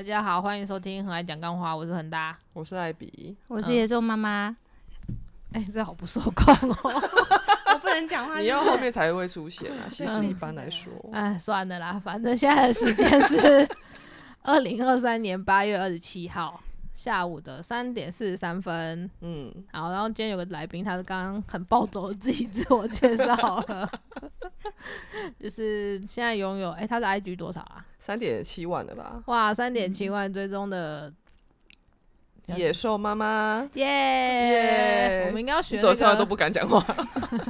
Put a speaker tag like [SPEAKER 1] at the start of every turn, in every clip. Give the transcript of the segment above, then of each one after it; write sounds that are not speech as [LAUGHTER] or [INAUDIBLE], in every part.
[SPEAKER 1] 大家好，欢迎收听《很爱讲干话》，我是恒大。
[SPEAKER 2] 我是艾比，
[SPEAKER 3] 我是野兽妈妈，
[SPEAKER 1] 哎、这好不受控哦。[LAUGHS]
[SPEAKER 3] 我不能讲话
[SPEAKER 2] 你要后面才会出现啊。[LAUGHS] 其实
[SPEAKER 1] 嗯
[SPEAKER 2] 一般来说，
[SPEAKER 1] 哎，算了啦，反正现在的时间是 [LAUGHS] 二零二三年八月二十七号下午的三点四十三分。
[SPEAKER 2] 嗯，
[SPEAKER 1] 好，然后今天有个来宾，他是刚刚很暴走的自己自我介绍了，[LAUGHS] 就是现在拥有哎、他的 IG 多少啊？
[SPEAKER 2] 三点七万的吧？
[SPEAKER 1] 哇，三点七万追踪的，
[SPEAKER 2] 野兽妈妈，
[SPEAKER 1] 耶、
[SPEAKER 2] 耶
[SPEAKER 1] 我们应该要学
[SPEAKER 2] 你走
[SPEAKER 1] 那个，
[SPEAKER 2] 出来都不敢讲话。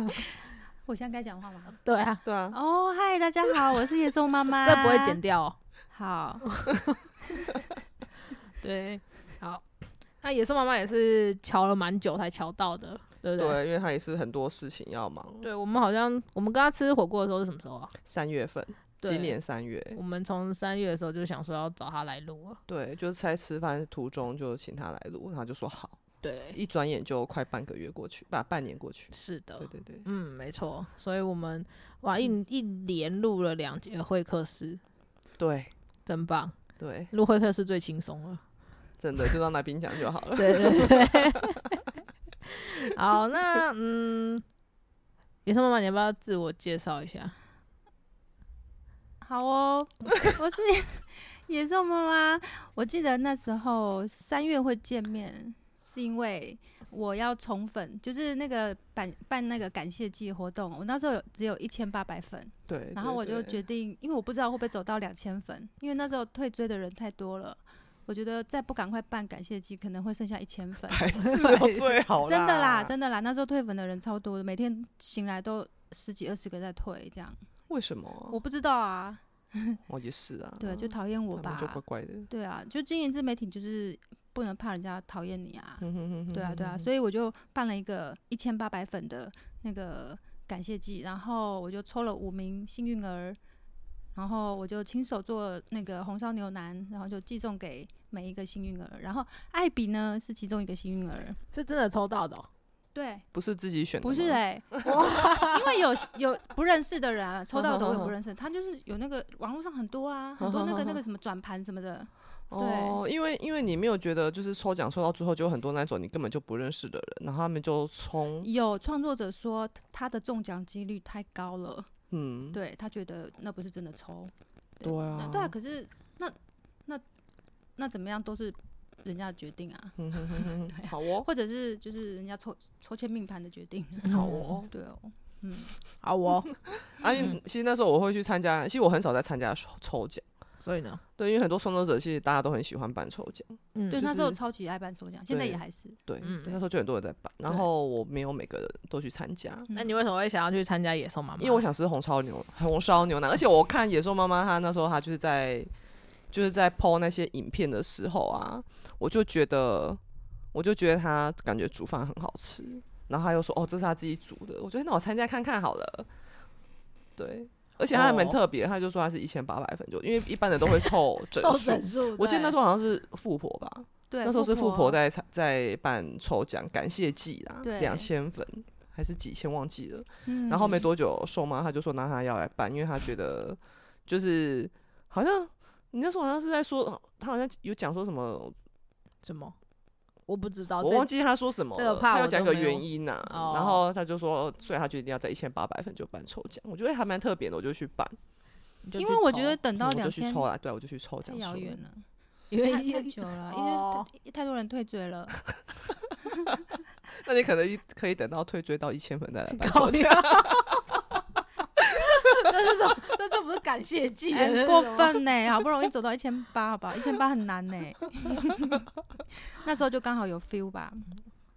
[SPEAKER 2] [LAUGHS]
[SPEAKER 3] 我现在该讲话吗？
[SPEAKER 1] 对啊，
[SPEAKER 2] 对啊，
[SPEAKER 3] 哦，嗨，大家好，我是野兽妈妈。[LAUGHS]
[SPEAKER 1] 这不会剪。掉、哦。
[SPEAKER 3] 好，
[SPEAKER 1] 对，好，那野兽妈妈也是瞧了蛮久才瞧到的，对不对？
[SPEAKER 2] 对，因为他也是很多事情要忙。
[SPEAKER 1] 对，我们好像我们跟他吃火锅的时候是什么时候啊？
[SPEAKER 2] 三月份，今年三月，
[SPEAKER 1] 我们从三月的时候就想说要找他来录了。
[SPEAKER 2] 对，就是在吃饭途中就请他来录，他就说好。
[SPEAKER 1] 对，
[SPEAKER 2] 一转眼就快半个月过去，把半年过去。
[SPEAKER 1] 是的
[SPEAKER 2] 对，对对，
[SPEAKER 1] 嗯，没错。所以我们哇一一连录了两节会客室，
[SPEAKER 2] 对
[SPEAKER 1] 真棒！
[SPEAKER 2] 对，
[SPEAKER 1] 录会客室最轻松了。
[SPEAKER 2] 真的就让来宾讲就好了。
[SPEAKER 1] 对对对。[LAUGHS] 好，那嗯，野兽妈妈，你要不要自我介绍一下？
[SPEAKER 3] 好哦，我是野兽妈妈。我记得那时候三月会见面，是因为我要宠粉，就是那个办办那个感谢季活动。我那时候有只有一千八百粉，
[SPEAKER 2] 对，
[SPEAKER 3] 然后我就决定，因为我不知道会不会走到两千粉，因为那时候退追的人太多了。我觉得再不赶快办感谢季，可能会剩下一千 [LAUGHS] 粉。[LAUGHS]
[SPEAKER 2] 最好 [LAUGHS]
[SPEAKER 3] 真的啦，真的啦，那时候退粉的人超多的，每天醒来都十几二十个在退，这样
[SPEAKER 2] 为什么啊？
[SPEAKER 3] 我不知道啊，
[SPEAKER 2] 哦，也是啊，
[SPEAKER 3] 对，就讨厌我
[SPEAKER 2] 吧就怪
[SPEAKER 3] 吧，
[SPEAKER 2] 怪的。
[SPEAKER 3] 对啊，就经营自媒体就是不能怕人家讨厌你啊，对啊对啊，所以我就办了一个一千八百粉的那个感谢季，然后我就抽了五名幸运儿。然后我就亲手做那个红烧牛腩，然后就寄送给每一个幸运儿。然后艾比呢是其中一个幸运儿，
[SPEAKER 1] 是真的抽到的、哦？
[SPEAKER 3] 对，
[SPEAKER 2] 不是自己选的，
[SPEAKER 3] 不是哎、[LAUGHS] 因为有有不认识的人啊，抽到的我也不认识，[LAUGHS] 他就是有那个网络上很多啊，很多那个那个什么转盘什么的，
[SPEAKER 2] 哦，因为因为你没有觉得就是抽奖抽到最后就有很多那种你根本就不认识的人，然后他们就冲，
[SPEAKER 3] 有创作者说他的中奖几率太高了，
[SPEAKER 2] 嗯，
[SPEAKER 3] 对他觉得那不是真的抽，
[SPEAKER 2] 对啊，
[SPEAKER 3] 对啊，可是那那那怎么样都是人家的决定啊，
[SPEAKER 2] 嗯哼哼哼好哦，[LAUGHS]
[SPEAKER 3] 或者是就是人家抽抽签命盘的决定，[LAUGHS]
[SPEAKER 2] 好哦，
[SPEAKER 3] 对哦，嗯，
[SPEAKER 1] 好哦。[LAUGHS]
[SPEAKER 2] 啊，因为其实那时候我会去参加，其实我很少在参加抽抽奖，
[SPEAKER 1] 所以呢，
[SPEAKER 2] 对，因为很多创作者其实大家都很喜欢办抽奖，
[SPEAKER 1] 嗯，
[SPEAKER 3] 对，那时候超级爱办抽奖，现在也还是，
[SPEAKER 2] 对，
[SPEAKER 1] 嗯
[SPEAKER 2] 那时候就很多人在办，然后我没有每个人都去参加。
[SPEAKER 1] 那你为什么会想要去参加野兽妈妈？
[SPEAKER 2] 因为我想吃红烧牛红烧牛腩，而且我看野兽妈妈她那时候她就是在就是在 PO 那些影片的时候啊，我就觉得我就觉得她感觉煮饭很好吃，然后她又说哦这是她自己煮的，我觉得那我参加看看好了，对，而且他还蛮
[SPEAKER 1] 哦
[SPEAKER 2] 特别，他就说他是一千八百分，就因为一般的都会凑整
[SPEAKER 1] 凑
[SPEAKER 2] 数
[SPEAKER 1] 整，数，[LAUGHS]
[SPEAKER 2] 我记得那时
[SPEAKER 1] 候
[SPEAKER 2] 候好像是富婆吧，
[SPEAKER 3] 对，
[SPEAKER 2] 那时候是富
[SPEAKER 3] 富
[SPEAKER 2] 婆在在办抽奖感谢季啦，
[SPEAKER 3] 对
[SPEAKER 2] 两千粉还是几千忘记了。
[SPEAKER 3] 嗯
[SPEAKER 2] 然后没多久，瘦妈她就说拿她要来办，因为她觉得就是好像你那时候好像是在说，她好像有讲说什么，
[SPEAKER 1] 什么？我不知道，
[SPEAKER 2] 我忘记他说什么了，
[SPEAKER 1] 这个怕我
[SPEAKER 2] 她有讲个原因呐、
[SPEAKER 1] 哦。
[SPEAKER 2] 然后他就说，所以他决定要在一千八百分就办抽奖，我觉得还蛮特别的，我就去办，
[SPEAKER 1] 就去
[SPEAKER 3] 因为我觉得等到
[SPEAKER 2] 嗯我就
[SPEAKER 3] 两千
[SPEAKER 2] 去抽啦，对，我就去抽奖书
[SPEAKER 3] 遥远了，
[SPEAKER 1] 因为
[SPEAKER 3] 太太久了，因
[SPEAKER 1] 哦
[SPEAKER 3] 为太太多人退追了。[LAUGHS]
[SPEAKER 2] 那你可能一可以等到退追到一千分再来办抽奖，[LAUGHS]
[SPEAKER 1] 这是什么？这就不是感谢祭了，
[SPEAKER 3] 很过。分呢，好不容易走到一千八，好不好，一千八很难呢。[LAUGHS] 那时候就刚好有 feel 吧，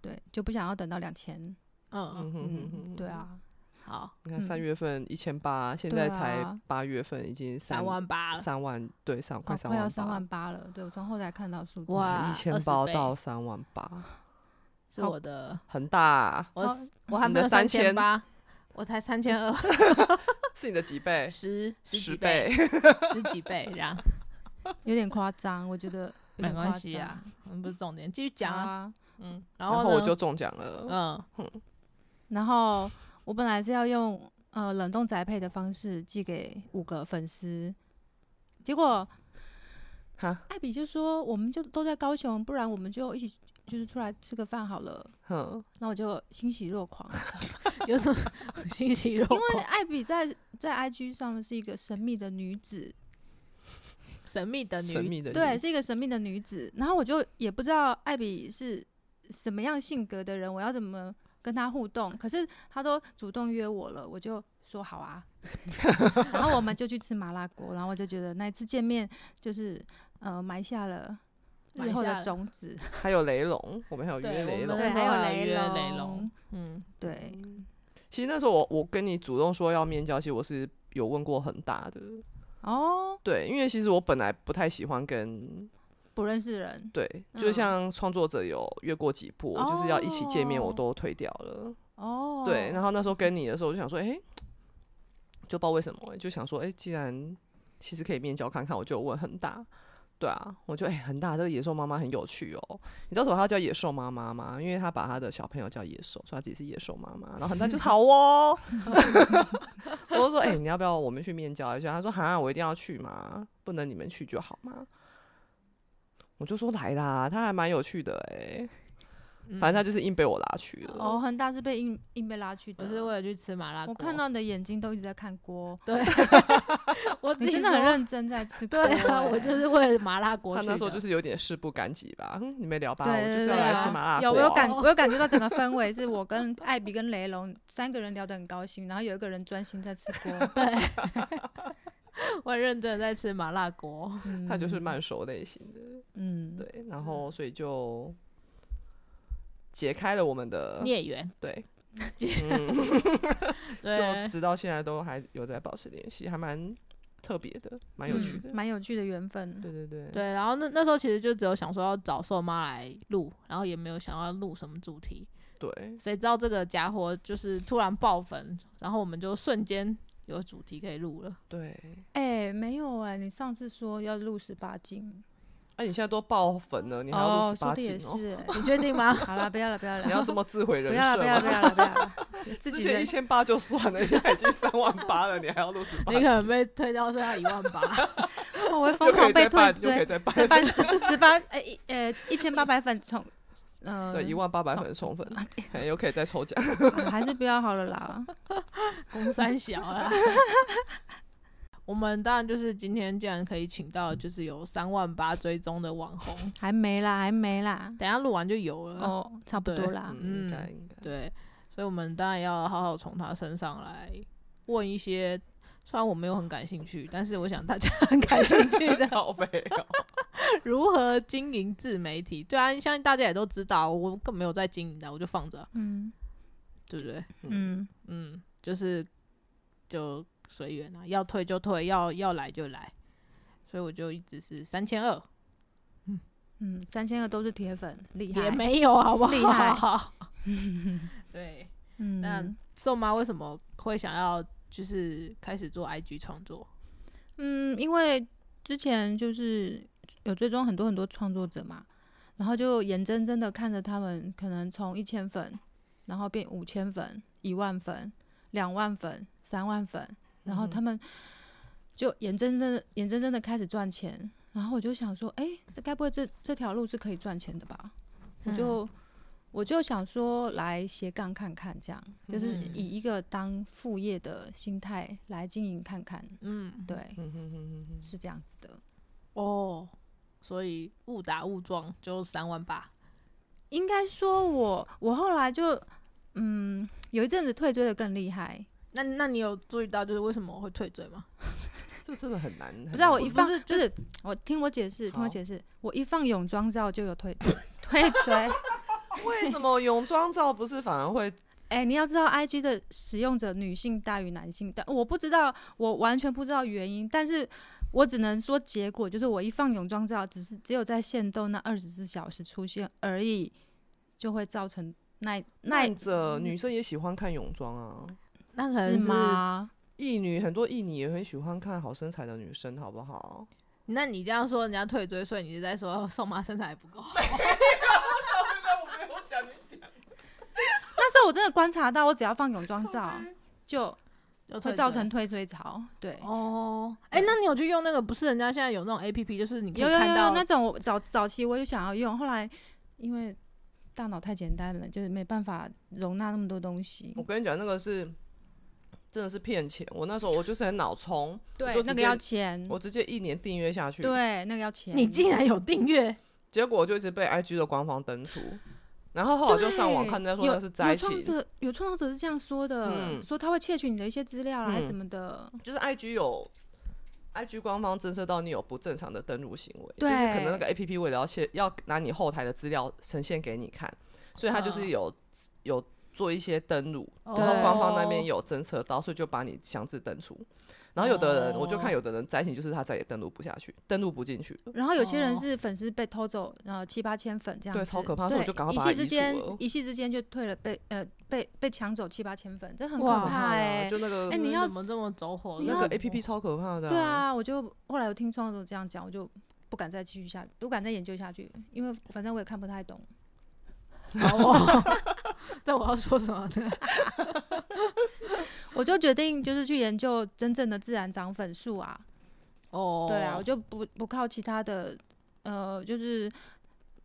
[SPEAKER 3] 对，就不想要等到两千。
[SPEAKER 1] 嗯，
[SPEAKER 2] 嗯
[SPEAKER 3] 嗯，
[SPEAKER 2] 哼，
[SPEAKER 3] 对啊，
[SPEAKER 1] 好，
[SPEAKER 2] 你看三
[SPEAKER 3] 嗯
[SPEAKER 2] 月份一千八，现在才
[SPEAKER 3] 啊
[SPEAKER 2] 八月份已经
[SPEAKER 1] 三万八了，
[SPEAKER 2] 三万，对，三快
[SPEAKER 3] 哦
[SPEAKER 2] 三万
[SPEAKER 3] 快要三
[SPEAKER 2] 八
[SPEAKER 3] 万八了。对我从后台看到数字，
[SPEAKER 1] 哇
[SPEAKER 2] 一千
[SPEAKER 1] 20倍
[SPEAKER 2] 包到三万八，
[SPEAKER 1] 是我的，
[SPEAKER 2] 很大啊、
[SPEAKER 1] 我我还没有三
[SPEAKER 2] 3000
[SPEAKER 1] 千八，我才三千二，[LAUGHS]
[SPEAKER 2] 是你的几倍？
[SPEAKER 1] 十十
[SPEAKER 2] 十
[SPEAKER 1] 几倍，[LAUGHS] 十几倍这样，
[SPEAKER 3] 有点夸张，我觉得
[SPEAKER 1] 没关系啊，嗯，不是重点，继续讲啊，
[SPEAKER 3] 啊。
[SPEAKER 1] 嗯，然
[SPEAKER 2] 然后我就中奖了。
[SPEAKER 1] 嗯，
[SPEAKER 3] 然后我本来是要用呃冷冻宅配的方式寄给五个粉丝，结果
[SPEAKER 2] 哈，
[SPEAKER 3] 艾比就说我们就都在高雄，不然我们就一起就是出来吃个饭好了。
[SPEAKER 2] 哼，
[SPEAKER 3] 那我就欣喜若狂，[LAUGHS]
[SPEAKER 1] 有什么 [LAUGHS] 欣喜若
[SPEAKER 3] 因为？艾比在在 IG 上是一个神秘的女子，[LAUGHS]
[SPEAKER 1] 神秘的女
[SPEAKER 2] 神秘的
[SPEAKER 3] 对，是一个神秘的女子。然后我就也不知道艾比是什么样性格的人，我要怎么跟她互动。可是她都主动约我了，我就说好啊。然后我们就去吃麻辣锅，然后我就觉得那一次见面就是呃埋下了日后的种子。[LAUGHS]
[SPEAKER 2] 还有雷龙，我们还有约雷龙
[SPEAKER 1] 我们。那时候
[SPEAKER 3] 还有
[SPEAKER 1] 还约
[SPEAKER 3] 雷龙
[SPEAKER 1] 雷龙，嗯，
[SPEAKER 3] 对，
[SPEAKER 2] 其实那时候我我跟你主动说要面交，其实我是有问过很大的，
[SPEAKER 3] 哦，
[SPEAKER 2] 对，因为其实我本来不太喜欢跟
[SPEAKER 3] 不认识人，
[SPEAKER 2] 对，就
[SPEAKER 3] 嗯
[SPEAKER 2] 像创作者有约过几步，就是要一起见面，我
[SPEAKER 3] 哦
[SPEAKER 2] 都推掉了。
[SPEAKER 3] 哦，
[SPEAKER 2] 对，然后那时候跟你的时候，我就想说，哎、就不知道为什么、就想说，哎、既然其实可以面交看看，我就问很大。对啊，我就哎、很大这个野兽妈妈很有趣哦。你知道什么她叫野兽妈妈吗？因为她把她的小朋友叫野兽，说她自己是野兽妈妈。然后很大就逃哦，[LAUGHS] 我就说哎、你要不要我们去面交一下？他说哈，我一定要去嘛？不能你们去就好吗？我就说来啦，他还蛮有趣的哎、反正他就是硬被我拉去了。
[SPEAKER 3] 哦，恒大是被硬硬被拉去的。
[SPEAKER 1] 不是为了去吃麻辣锅。
[SPEAKER 3] 我看到你的眼睛都一直在看锅，
[SPEAKER 1] 对，[LAUGHS] 我自己
[SPEAKER 3] 真的很认真在吃锅、
[SPEAKER 1] 对啊，
[SPEAKER 3] 欸
[SPEAKER 1] 我就是为了麻辣锅
[SPEAKER 2] 他
[SPEAKER 1] 去的。
[SPEAKER 2] 那时候就是有点事不干己吧，嗯，你们聊吧，
[SPEAKER 3] 对
[SPEAKER 2] 我就是要来吃
[SPEAKER 3] 啊
[SPEAKER 2] 麻辣锅。
[SPEAKER 3] 有我有感，我有感觉到整个氛围是我跟艾比跟雷龙三个人聊得很高兴，然后有一个人专心在吃锅。
[SPEAKER 1] 对，我很认真的在吃麻辣锅。
[SPEAKER 3] 嗯
[SPEAKER 2] 他就是慢熟类型的，
[SPEAKER 3] 嗯，
[SPEAKER 2] 对，然后所以就解开了我们的
[SPEAKER 1] 孽缘，
[SPEAKER 2] 对，[LAUGHS]
[SPEAKER 1] 对
[SPEAKER 2] 就，直到现在都还有在保持联系，还蛮特别的，蛮有趣的。
[SPEAKER 3] 蛮有趣的缘分。
[SPEAKER 2] 对对对，
[SPEAKER 1] 对，然后那那时候其实就只有想说要找瘦妈来录，然后也没有想要录什么主题。
[SPEAKER 2] 对
[SPEAKER 1] 谁知道这个家伙就是突然爆粉，然后我们就瞬间有主题可以录了。
[SPEAKER 2] 对。
[SPEAKER 3] 哎、没有哎、你上次说要录十八禁，
[SPEAKER 2] 哎、你现在都爆粉了，你还要录
[SPEAKER 3] 哦，
[SPEAKER 2] 十八
[SPEAKER 3] 说的也？是、欸。
[SPEAKER 1] 你确定吗？[LAUGHS]
[SPEAKER 3] 好了，不要了，不要了，
[SPEAKER 2] 你要这么自毁人
[SPEAKER 3] 不要了，
[SPEAKER 2] 设
[SPEAKER 3] 不要了，不？要了，不要了，[LAUGHS] 自
[SPEAKER 2] 之前一千八就算了，现在已经三万八了，你还要录十八
[SPEAKER 1] 你？可能被推到剩下一万八。[LAUGHS]
[SPEAKER 3] 我会疯狂被退
[SPEAKER 2] 再办，又可以
[SPEAKER 3] 追，
[SPEAKER 2] 再办，
[SPEAKER 3] 再办十十八哎一呃一千八百粉冲，呃
[SPEAKER 2] 对，一万八百粉充粉，哎又可以再抽奖。
[SPEAKER 3] 啊还是不要好了啦。
[SPEAKER 1] 公三小啊。我们当然就是今天既然可以请到就是有三万八追踪的网红，[LAUGHS]
[SPEAKER 3] 还没啦，还没啦。
[SPEAKER 1] 等下录完就有了。
[SPEAKER 3] 哦，差不多啦。
[SPEAKER 2] 嗯，应
[SPEAKER 1] 嗯
[SPEAKER 2] 该应该。
[SPEAKER 1] 对，所以我们当然要好好从他身上来问一些，虽然我没有很感兴趣，但是我想大家 [LAUGHS] 很感兴趣的
[SPEAKER 2] 好。[LAUGHS]
[SPEAKER 1] 如何经营自媒体。对啊，相信大家也都知道，我更没有在经营的，我就放着，
[SPEAKER 3] 嗯
[SPEAKER 1] 对不对？
[SPEAKER 3] 嗯，
[SPEAKER 1] 嗯，就是就随缘啊，要退就退，要要来就来，所以我就一直是三千二，
[SPEAKER 3] 嗯，三千二都是铁粉，厉害。
[SPEAKER 1] 也没有好不好？
[SPEAKER 3] 厉害 [LAUGHS]
[SPEAKER 1] 对，
[SPEAKER 3] 嗯，
[SPEAKER 1] 那瘦妈为什么会想要就是开始做 IG 创作？
[SPEAKER 3] 嗯，因为之前就是有追踪很多很多创作者嘛，然后就眼睁睁的看着他们可能从一千粉，然后变五千粉、一万粉、两万粉、三万粉，然后他们就眼睁睁的眼睁睁的开始赚钱，然后我就想说，哎、这该不会这这条路是可以赚钱的吧？我就我就想说来斜杠看看，这样就是
[SPEAKER 1] 嗯
[SPEAKER 3] 以一个当副业的心态来经营看看，
[SPEAKER 1] 嗯，
[SPEAKER 3] 对，是这样子的。
[SPEAKER 1] 哦，所以误打误撞就三万八，
[SPEAKER 3] 应该说我我后来就嗯有一阵子退追的更厉害，
[SPEAKER 1] 那那你有注意到就是为什么我会退追吗？[LAUGHS]
[SPEAKER 2] 这真的很难。
[SPEAKER 3] 不知道我一放就是我听我解释，听我解释，我一放泳装照就有退 [LAUGHS] 退追。[LAUGHS]
[SPEAKER 2] 为什么泳装照不是反而会？
[SPEAKER 3] 哎、你要知道，IG 的使用者女性大于男性，但我不知道，我完全不知道原因，但是我只能说结果就是我一放泳装照，只是只有在限动那二十四小时出现而已，就会造成那那
[SPEAKER 2] 慢着，女生也喜欢看泳装啊。
[SPEAKER 1] 那可能
[SPEAKER 3] 是？吗？
[SPEAKER 2] 艺女很多艺女也很喜欢看好身材的女生，好不好？
[SPEAKER 1] 那你这样说人家退追，所以你是在说宋妈身材还不够好？
[SPEAKER 2] 我没有讲，你讲。[LAUGHS]
[SPEAKER 3] 那时候我真的观察到，我只要放泳装照，就
[SPEAKER 1] 有
[SPEAKER 3] 会造成退追潮。对，
[SPEAKER 1] 哦，哎、那你有去用那个？不是人家现在有那种 A P P，就是你可以看到
[SPEAKER 3] 有有有有那种我早早期我也想要用，后来因为大脑太简单了，就是没办法容纳那么多东西
[SPEAKER 2] 我。跟你讲，那个是真的是骗钱。我那时候我就是很脑冲，就
[SPEAKER 3] 对，那个要钱。
[SPEAKER 2] 我直接一年订阅下去，，
[SPEAKER 3] 对，那个要钱。
[SPEAKER 1] 你竟然有订阅，
[SPEAKER 2] 结果就一直被 IG 的官方登出，然后后来就上网看，人家说那是灾
[SPEAKER 3] 有创
[SPEAKER 2] 情，
[SPEAKER 3] 者有创作者是这样说的，
[SPEAKER 2] 嗯
[SPEAKER 3] 说他会窃取你的一些资料啦，还是
[SPEAKER 2] 嗯
[SPEAKER 3] 怎么的。
[SPEAKER 2] 就是 IG 有 IG 官方侦测到你有不正常的登录行为，就是可能那个 APP 为了要窃要拿你后台的资料呈现给你看，所以他就是
[SPEAKER 1] 嗯
[SPEAKER 2] 有有做一些登录，
[SPEAKER 1] 哦
[SPEAKER 2] 然后官方那边有侦测到，所以就把你强制登出。然后有的人，我就看
[SPEAKER 1] 哦
[SPEAKER 2] 有的人灾情就是他再也登录不下去，登录不进去。
[SPEAKER 3] 然后有些人
[SPEAKER 1] 哦
[SPEAKER 3] 是粉丝被偷走，然后七八千粉这样子，
[SPEAKER 2] 对超可怕所以我就赶快
[SPEAKER 3] 一夕之间，一夕之间就退了，被呃被被抢走七八千粉，这很可怕哎、
[SPEAKER 2] 就那个
[SPEAKER 3] 哎你要
[SPEAKER 1] 怎么这么走火？
[SPEAKER 2] 那个 APP 超可怕的、
[SPEAKER 3] 对，啊，我就后来我听创作者这样讲，我就不敢再继续下，不敢再研究下去，因为反正我也看不太懂。
[SPEAKER 1] 好哦，这我要说什么呢？[LAUGHS]
[SPEAKER 3] 我就决定就是去研究真正的自然涨粉数啊，
[SPEAKER 1] 哦，
[SPEAKER 3] 对啊，我就不不靠其他的，呃，就是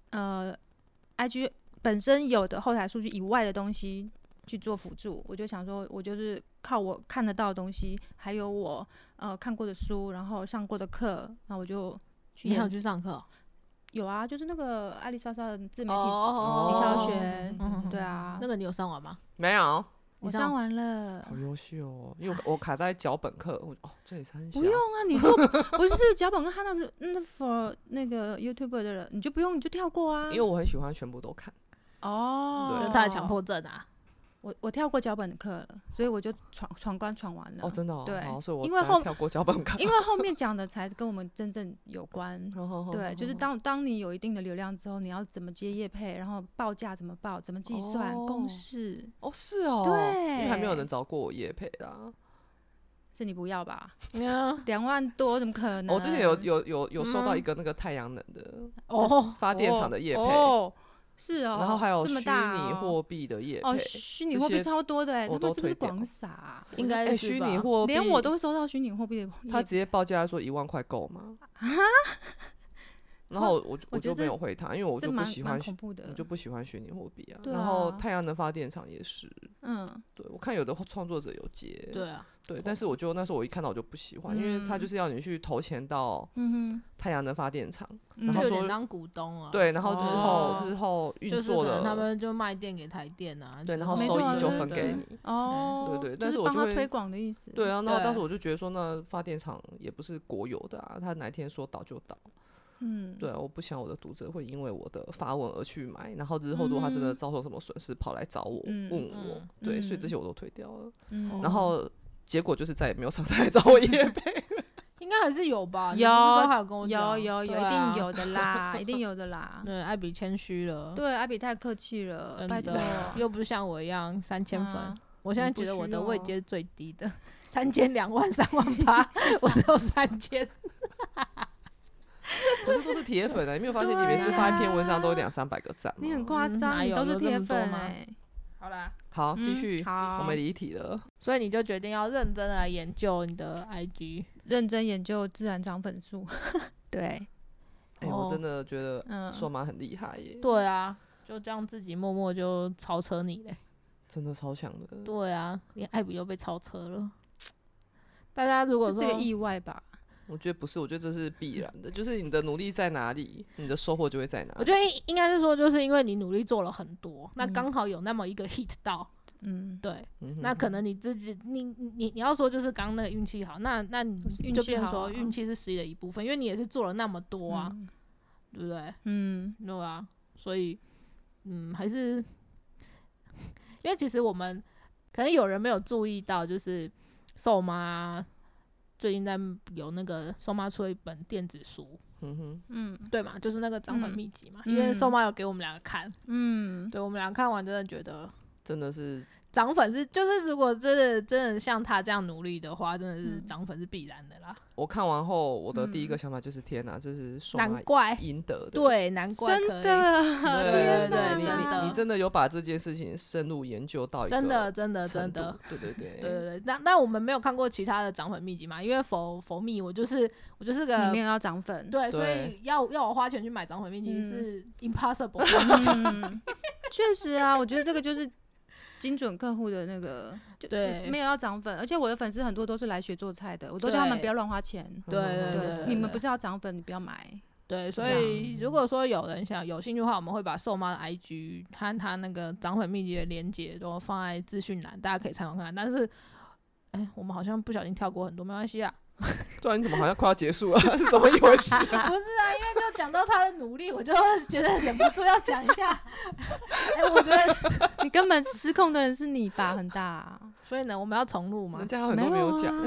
[SPEAKER 3] 呃，IG 本身有的后台数据以外的东西去做辅助。我就想说，我就是靠我看得到的东西，还有我呃看过的书，然后上过的课，那我就去
[SPEAKER 1] 你还有
[SPEAKER 3] 研
[SPEAKER 1] 去上课哦？
[SPEAKER 3] 有啊，就是那个艾丽莎莎的自媒体
[SPEAKER 1] 哦
[SPEAKER 3] 行销学，
[SPEAKER 1] 嗯
[SPEAKER 3] 对啊
[SPEAKER 1] 那，个你有上完吗？
[SPEAKER 2] 没有，
[SPEAKER 3] 我
[SPEAKER 1] 上
[SPEAKER 3] 上完了
[SPEAKER 2] 好。优秀哦，因为我我卡在脚本课，我哦这也三小
[SPEAKER 3] 不用啊，你如果 [LAUGHS] 不是脚本跟他那是那 for 那个 YouTuber 的人，你就不用，你就跳过啊。
[SPEAKER 2] 因为我很喜欢全部都看。
[SPEAKER 3] 哦，
[SPEAKER 1] 他的强迫症啊。
[SPEAKER 3] 我我跳过脚本课了，所以我就闯闯关闯完了。
[SPEAKER 2] 哦，真的哦，
[SPEAKER 3] 对
[SPEAKER 2] 好，所以我
[SPEAKER 3] 因为后
[SPEAKER 2] 跳过脚本课，
[SPEAKER 3] 因为后面 [LAUGHS] 讲的才跟我们真正有关。[LAUGHS] 对，就是当当你有一定的流量之后，你要怎么接业配，然后报价怎么报，怎么计算、
[SPEAKER 2] 哦
[SPEAKER 3] 公式，
[SPEAKER 2] 哦是哦，
[SPEAKER 3] 对
[SPEAKER 2] 因为还没有人找过我业配啦。
[SPEAKER 3] 是你不要吧？[LAUGHS]
[SPEAKER 1] 嗯
[SPEAKER 3] 两万多怎么可能？
[SPEAKER 2] 我之前有有有有收到
[SPEAKER 1] 嗯
[SPEAKER 2] 一个那个太阳能的
[SPEAKER 1] 哦，
[SPEAKER 2] 发电厂的业配，
[SPEAKER 3] 哦，是哦，
[SPEAKER 2] 然后还有虚
[SPEAKER 3] 这么大
[SPEAKER 2] 拟
[SPEAKER 3] 哦
[SPEAKER 2] 货币的业
[SPEAKER 3] 哦，虚拟货币超多的哎，他们是不是广撒啊？
[SPEAKER 1] 应该
[SPEAKER 2] 哎，
[SPEAKER 1] 是吧
[SPEAKER 2] 虚拟货币，
[SPEAKER 3] 连我都会收到虚拟货币的，
[SPEAKER 2] 他直接报价说一万块够吗？然后我
[SPEAKER 3] 我就
[SPEAKER 2] 没有回他，因为我就不喜欢
[SPEAKER 3] 恐怖的
[SPEAKER 2] 我。就不喜欢虚拟货币啊。然后
[SPEAKER 3] 啊
[SPEAKER 2] 太阳能发电厂也是，
[SPEAKER 3] 嗯，
[SPEAKER 2] 对我看有的创作者有接，
[SPEAKER 1] 对啊，
[SPEAKER 2] 对，但是我就那时候我一看到我就不喜欢，因为他
[SPEAKER 3] 嗯
[SPEAKER 2] 就是要你去投钱到
[SPEAKER 3] 嗯
[SPEAKER 2] 太阳能发电厂，然后说
[SPEAKER 1] 就有点当股东啊。
[SPEAKER 2] 对，然后日后
[SPEAKER 3] 哦
[SPEAKER 2] 日后运作了，
[SPEAKER 1] 可能他们就卖电给台电啊，
[SPEAKER 2] 对，然后收益就分给你。
[SPEAKER 3] 哦，
[SPEAKER 2] 对对但是我就会
[SPEAKER 3] 推广的意思。
[SPEAKER 2] 对啊，那
[SPEAKER 1] 对
[SPEAKER 2] 当时我就觉得说，那发电厂也不是国有的啊，他哪一天说倒就倒。
[SPEAKER 3] 嗯，
[SPEAKER 2] 对啊，我不想我的读者会因为我的发文而去买，然后日后如果他真的
[SPEAKER 3] 嗯
[SPEAKER 2] 遭受什么损失，跑来找我
[SPEAKER 3] 嗯
[SPEAKER 2] 问我
[SPEAKER 1] 嗯，
[SPEAKER 2] 对，所以
[SPEAKER 3] 嗯
[SPEAKER 2] 这些我都推掉了。
[SPEAKER 3] 嗯，
[SPEAKER 2] 然后结果就是再也没有厂商来找我叶 [LAUGHS] 配。[LAUGHS]
[SPEAKER 1] 应该还是有吧？
[SPEAKER 3] 有
[SPEAKER 1] 有
[SPEAKER 3] 有有有，[LAUGHS] 一定有的啦，一定有的啦。
[SPEAKER 1] 对，艾比谦虚了，
[SPEAKER 3] 对，艾比太客气了，拜托。
[SPEAKER 1] 又不是像我一样三千粉
[SPEAKER 3] 啊。
[SPEAKER 1] 我现在觉得我的位阶是最低的，三千、两万、三万八，我只有三千。[LAUGHS]
[SPEAKER 2] 可是都是铁粉啊！你没有发现你每次发一篇文章都有
[SPEAKER 3] 啊
[SPEAKER 2] 两三百个赞吗？
[SPEAKER 3] 你很夸
[SPEAKER 1] 嗯
[SPEAKER 3] 张，你都是铁粉吗。
[SPEAKER 1] 好啦，
[SPEAKER 2] 好，继
[SPEAKER 3] 嗯
[SPEAKER 2] 续，
[SPEAKER 3] 好
[SPEAKER 2] 我们离题了。
[SPEAKER 1] 所以你就决定要认真的来研究你的 IG。
[SPEAKER 3] 认真研究自然涨粉数。[LAUGHS] 对，
[SPEAKER 2] 哎，我真
[SPEAKER 1] 哦
[SPEAKER 2] 的觉得
[SPEAKER 3] 嗯，
[SPEAKER 2] 硕妈很厉害耶，
[SPEAKER 1] 对啊，就这样自己默默就超车你嘞。
[SPEAKER 2] 真的超强的。
[SPEAKER 1] 对啊，连艾比又被超车了。大家如果说
[SPEAKER 3] 这是个意外吧？
[SPEAKER 2] 我觉得不是，我觉得这是必然的，就是你的努力在哪里，你的收获就会在哪里。
[SPEAKER 1] 我觉得应应该是说，就是因为你努力做了很多，那
[SPEAKER 3] 嗯
[SPEAKER 1] 刚好有那么一个 hit 到，
[SPEAKER 3] 嗯，
[SPEAKER 1] 对，
[SPEAKER 2] 嗯
[SPEAKER 1] 那可能你自己，你你你要说就是刚刚那个运气好，那那你
[SPEAKER 3] 运
[SPEAKER 1] 就变成
[SPEAKER 3] 气好啊
[SPEAKER 1] 说运气是实力的一部分，因为你也是做了那么多啊，
[SPEAKER 3] 嗯
[SPEAKER 1] 对不对？
[SPEAKER 3] 嗯
[SPEAKER 1] 对啊，所以嗯，还是因为其实我们可能有人没有注意到，就是瘦妈最近在有那个瘦妈出了一本电子书，
[SPEAKER 2] 嗯哼，
[SPEAKER 3] 嗯。
[SPEAKER 1] 对嘛？就是那个涨粉
[SPEAKER 3] 嗯。
[SPEAKER 1] 秘籍嘛，因为瘦
[SPEAKER 3] 嗯
[SPEAKER 1] 妈有给我们两个看，
[SPEAKER 3] 嗯，
[SPEAKER 1] 对我们俩看完真的觉得
[SPEAKER 2] 真的是
[SPEAKER 1] 涨粉是就是如果真的真的像他这样努力的话，真的是
[SPEAKER 3] 嗯。
[SPEAKER 1] 涨粉是必然的啦。
[SPEAKER 2] 我看完后，我的第一个
[SPEAKER 1] 嗯
[SPEAKER 2] 想法就是天哪，这是
[SPEAKER 1] 难怪，
[SPEAKER 2] 赢得的。
[SPEAKER 1] 对，难怪
[SPEAKER 3] 真
[SPEAKER 1] 可以，
[SPEAKER 3] 的，
[SPEAKER 2] 对
[SPEAKER 1] 对
[SPEAKER 2] 对，你
[SPEAKER 1] 对真的。
[SPEAKER 2] 你你真的有把这件事情深入研究到一个
[SPEAKER 1] 真的真的真的。，
[SPEAKER 2] 对对对。
[SPEAKER 1] 对对对，那那我们没有看过其他的涨粉秘籍嘛？因为佛佛蜜，我就是我就是
[SPEAKER 3] 里
[SPEAKER 1] 个
[SPEAKER 3] 面要涨粉，
[SPEAKER 1] 对，所以要要我花钱去买涨粉秘籍
[SPEAKER 3] 嗯。
[SPEAKER 1] 是 impossible
[SPEAKER 3] 嗯，确实啊，我觉得这个就是精准客户的那个，就
[SPEAKER 1] 对
[SPEAKER 3] 没有要涨粉，而且我的粉丝很多都是来学做菜的，我都叫他们不要乱花钱。
[SPEAKER 1] 对对
[SPEAKER 3] 对，你们不是要涨粉，你不要买。
[SPEAKER 1] 对，所以如果说有人想有兴趣的话，我们会把瘦妈的 IG 和他那个涨粉秘籍的链接都放在资讯栏，大家可以参考看看。但是，哎，我们好像不小心跳过很多，没关系啊。[LAUGHS]
[SPEAKER 2] 不然你怎么好像快要结束了？[LAUGHS] 是怎么一回事？[LAUGHS]
[SPEAKER 1] 不是啊，因为就讲到他的努力，我就觉得忍不住要讲一下。哎，我觉得，
[SPEAKER 3] 你根本失控的人是你吧，很大啊。
[SPEAKER 1] 所以呢，我们要重录嘛
[SPEAKER 2] 人。家有很多没有讲。
[SPEAKER 3] 啊，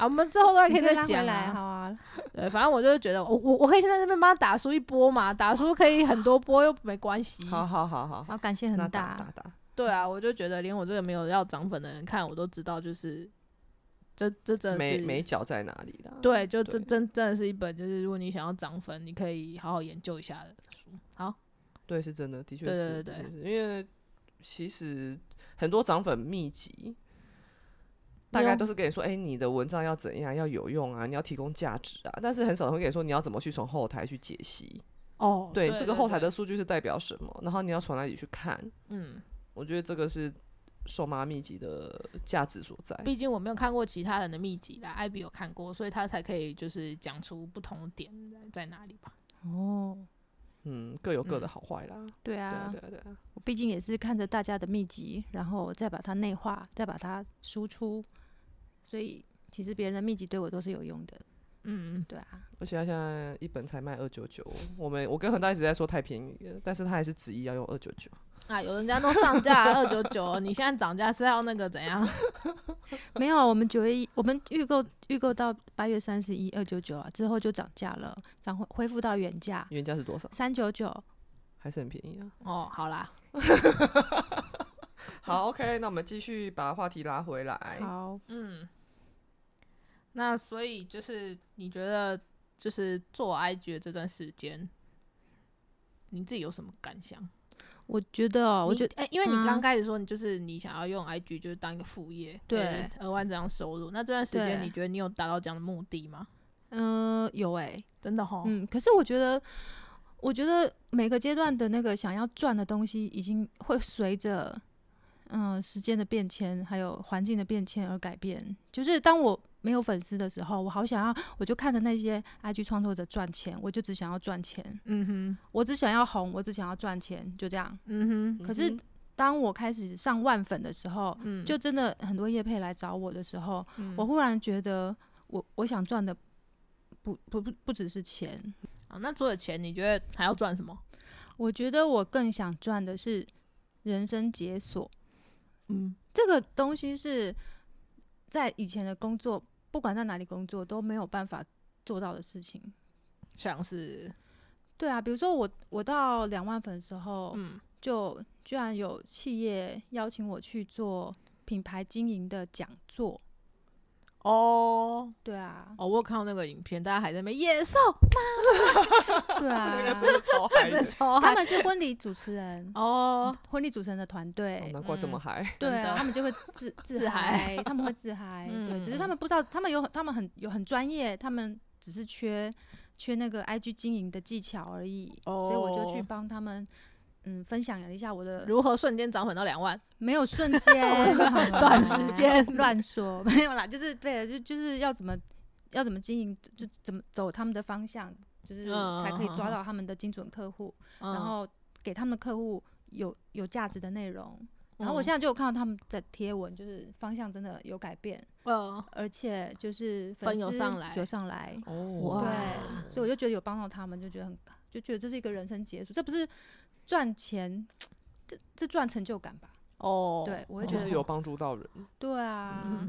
[SPEAKER 1] 啊，我们之后都还可以再讲
[SPEAKER 3] 拉回来，
[SPEAKER 1] 啊。
[SPEAKER 3] 好啊。
[SPEAKER 1] 对，反正我就是觉得，我我我可以现在这边帮他打输一波嘛，打输可以很多波又没关系。
[SPEAKER 2] 好好好好，
[SPEAKER 3] 好，感谢很大。
[SPEAKER 2] 打打打，
[SPEAKER 1] 对啊，我就觉得连我这个没有要涨粉的人看，我都知道，就是这这真的
[SPEAKER 2] 美
[SPEAKER 1] 是
[SPEAKER 2] 美角在哪里啦？
[SPEAKER 1] 对，就这
[SPEAKER 2] 对
[SPEAKER 1] 真真的是一本，就是如果你想要涨粉，你可以好好研究一下的书。好，
[SPEAKER 2] 对，是真的，的确
[SPEAKER 1] 对
[SPEAKER 2] 是，
[SPEAKER 1] 对对
[SPEAKER 2] 的确是因为其实很多涨粉秘籍。大概
[SPEAKER 1] 有
[SPEAKER 2] 都是跟你说，哎、你的文章要怎样，要有用啊，你要提供价值啊，但是很少人会跟你说你要怎么去从后台去解析。
[SPEAKER 1] 哦
[SPEAKER 2] 对，这个后台的数据是代表什么，然后你要从哪里去看，
[SPEAKER 1] 嗯，
[SPEAKER 2] 我觉得这个是瘦妈秘籍的价值所在。
[SPEAKER 1] 毕竟我没有看过其他人的秘籍啦，艾比有看过，所以他才可以就是讲出不同点在哪里吧。
[SPEAKER 3] 哦，
[SPEAKER 2] 嗯，各有各的
[SPEAKER 1] 嗯
[SPEAKER 2] 好坏啦。
[SPEAKER 3] 对啊
[SPEAKER 2] 对啊，，对啊，对啊。
[SPEAKER 3] 我毕竟也是看着大家的秘籍，然后再把它内化，再把它输出，所以其实别人的秘籍对我都是有用的。
[SPEAKER 1] 嗯，
[SPEAKER 3] 对啊，
[SPEAKER 2] 而且他现在一本才卖二九九，我们我跟恒大一直在说太便宜了，但是他还是执意要用二九九。
[SPEAKER 1] 啊，有人家都上架二九九，你现在涨价是要那个怎样？[LAUGHS]
[SPEAKER 3] 没有，我们九月一，我们预购预购到八月三十一二九九啊，之后就涨价了，涨回恢复到原价
[SPEAKER 2] 原价是多少？
[SPEAKER 3] 三九九。
[SPEAKER 2] 还是很便宜啊。
[SPEAKER 1] 哦，好啦，[LAUGHS]
[SPEAKER 2] 好，OK，那我们继续把话题拉回来。
[SPEAKER 3] 好，
[SPEAKER 1] 嗯，那所以就是你觉得就是做 IG 的这段时间，你自己有什么感想？
[SPEAKER 3] 我觉得哦，我觉得
[SPEAKER 1] 哎、因为你
[SPEAKER 3] 嗯
[SPEAKER 1] 刚开始说你就是你想要用 IG 就是当一个副业，
[SPEAKER 3] 对
[SPEAKER 1] 呃额外这样收入。那这段时间你觉得你有达到这样的目的吗？
[SPEAKER 3] 嗯、有哎、
[SPEAKER 1] 真的哈，
[SPEAKER 3] 嗯，可是我觉得，我觉得每个阶段的那个想要赚的东西，已经会随着嗯时间的变迁，还有环境的变迁而改变。就是当我没有粉丝的时候，我好想要，我就看着那些 IG 创作者赚钱，我就只想要赚钱，
[SPEAKER 1] 嗯哼，
[SPEAKER 3] 我只想要红，我只想要赚钱，就这样。
[SPEAKER 1] 嗯哼，
[SPEAKER 3] 可是当我开始上万粉的时候，
[SPEAKER 1] 嗯，
[SPEAKER 3] 就真的很多业配来找我的时候，
[SPEAKER 1] 嗯
[SPEAKER 3] 我忽然觉得我我想赚的不不不不只是钱，
[SPEAKER 1] 啊，那除了钱，你觉得还要赚什么？[LAUGHS]
[SPEAKER 3] 我觉得我更想赚的是人生解锁。
[SPEAKER 1] 嗯，
[SPEAKER 3] 这个东西是在以前的工作，不管在哪里工作都没有办法做到的事情。
[SPEAKER 1] 像是
[SPEAKER 3] 对啊，比如说我我到两万粉的时候，
[SPEAKER 1] 嗯
[SPEAKER 3] 就居然有企业邀请我去做品牌经营的讲座。
[SPEAKER 1] 哦
[SPEAKER 3] 对啊，
[SPEAKER 1] 哦，我有看到那个影片，大家还在那边野兽，[LAUGHS]
[SPEAKER 3] 对啊
[SPEAKER 2] 那，个 [LAUGHS] 真 [LAUGHS] 的超嗨的，
[SPEAKER 1] 超
[SPEAKER 3] 他们是婚礼主持人，
[SPEAKER 1] 哦，
[SPEAKER 3] 婚礼主持人的团队。
[SPEAKER 2] 哦难怪这么嗨。
[SPEAKER 3] 对啊，他们就会自自
[SPEAKER 1] 自嗨
[SPEAKER 3] 嗨，他们会自嗨。对，只是他
[SPEAKER 1] 嗯
[SPEAKER 3] 们不知道，他们有他们很有很专业，他们只是缺缺那个 IG 经营的技巧而已。所以我就去
[SPEAKER 1] 哦
[SPEAKER 3] 帮他们，嗯，分享了一下我的
[SPEAKER 1] 如何瞬间涨粉到两万？
[SPEAKER 3] 没有瞬间 [LAUGHS]
[SPEAKER 1] 短时间 [LAUGHS]
[SPEAKER 3] 乱说没有啦，就是对，就就是要怎么要怎么经营，就怎么走他们的方向，就是
[SPEAKER 1] 嗯
[SPEAKER 3] 才可以抓到他们的精准客户，
[SPEAKER 1] 然
[SPEAKER 3] 然后给他们的客户有有价值的内容。然后我
[SPEAKER 1] 嗯。
[SPEAKER 3] 现在就有看到他们在贴文，就是方向真的有改变，
[SPEAKER 1] 嗯，
[SPEAKER 3] 而且就是
[SPEAKER 1] 粉有
[SPEAKER 3] 丝
[SPEAKER 1] 上来
[SPEAKER 3] 有上来，
[SPEAKER 2] 哦
[SPEAKER 3] 对，所以我就觉得有帮到他们，就觉得很就觉得这是一个人生结束，这不是赚钱，[TSK] 这这赚成就感吧？
[SPEAKER 1] 哦，
[SPEAKER 3] 对我会觉得
[SPEAKER 2] 就是有帮助到人。
[SPEAKER 3] 对啊，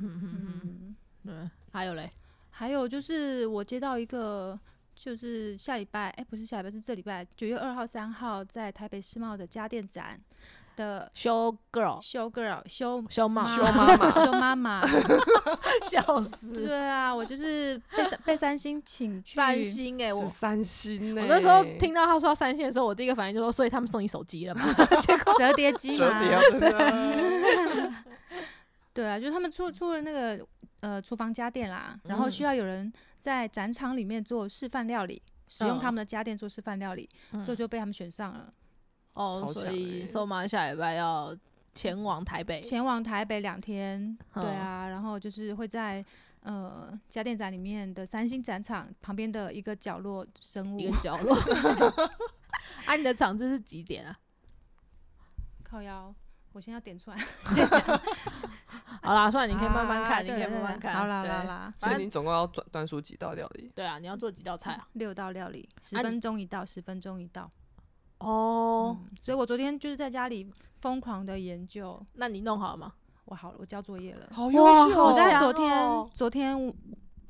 [SPEAKER 1] 对，还有嘞，
[SPEAKER 3] 还有就是我接到一个。就是下礼拜，哎、不是下礼拜，是这礼拜九月二号、三号在台北世贸的家电展，的
[SPEAKER 1] show girl、
[SPEAKER 3] show girl、show
[SPEAKER 1] 修妈、
[SPEAKER 2] 修妈妈
[SPEAKER 3] 修妈妈。[LAUGHS]
[SPEAKER 1] 笑死，
[SPEAKER 3] 对啊，我就是被三被三星请去。
[SPEAKER 1] 三星哎、我
[SPEAKER 2] 三星呢、
[SPEAKER 1] 我那时候听到他说要三星的时候，我第一个反应就说，所以他们送你手机了吗？[LAUGHS] 结果
[SPEAKER 3] 折叠机嘛。对。啊，就是他们出出了那个呃厨房家电啦，然后需
[SPEAKER 1] 嗯
[SPEAKER 3] 要有人在展场里面做示范料理，使用他
[SPEAKER 1] 嗯
[SPEAKER 3] 们的家电做示范料理，所以就被他们选上了，
[SPEAKER 1] 哦，所以瘦妈下礼拜要前往台北，
[SPEAKER 3] 前往台北两天，对
[SPEAKER 1] 嗯
[SPEAKER 3] 啊，然后就是会在呃家电展里面的三星展场旁边的一个角落生物
[SPEAKER 1] 一个角落。[LAUGHS] [LAUGHS] 啊，你的场子是几点啊？
[SPEAKER 3] 靠腰。我先要点出来，[LAUGHS]
[SPEAKER 1] 好啦，算了，你可以慢慢
[SPEAKER 3] 啊
[SPEAKER 1] 看，你可以慢慢看。
[SPEAKER 3] 好啦好啦好啦，
[SPEAKER 2] 所以你总共要端端出几道料理？
[SPEAKER 1] 对啊，你要做几道菜啊？
[SPEAKER 3] 六道料理，十分钟一道，十分钟一道。
[SPEAKER 1] 哦，
[SPEAKER 3] 嗯，所以我昨天就是在家里疯狂的研究。
[SPEAKER 1] 那你弄好了吗？
[SPEAKER 3] 我好了，我交作业了。
[SPEAKER 2] 好
[SPEAKER 1] 优秀、哦
[SPEAKER 3] 我在昨天，
[SPEAKER 1] 哦
[SPEAKER 3] 昨天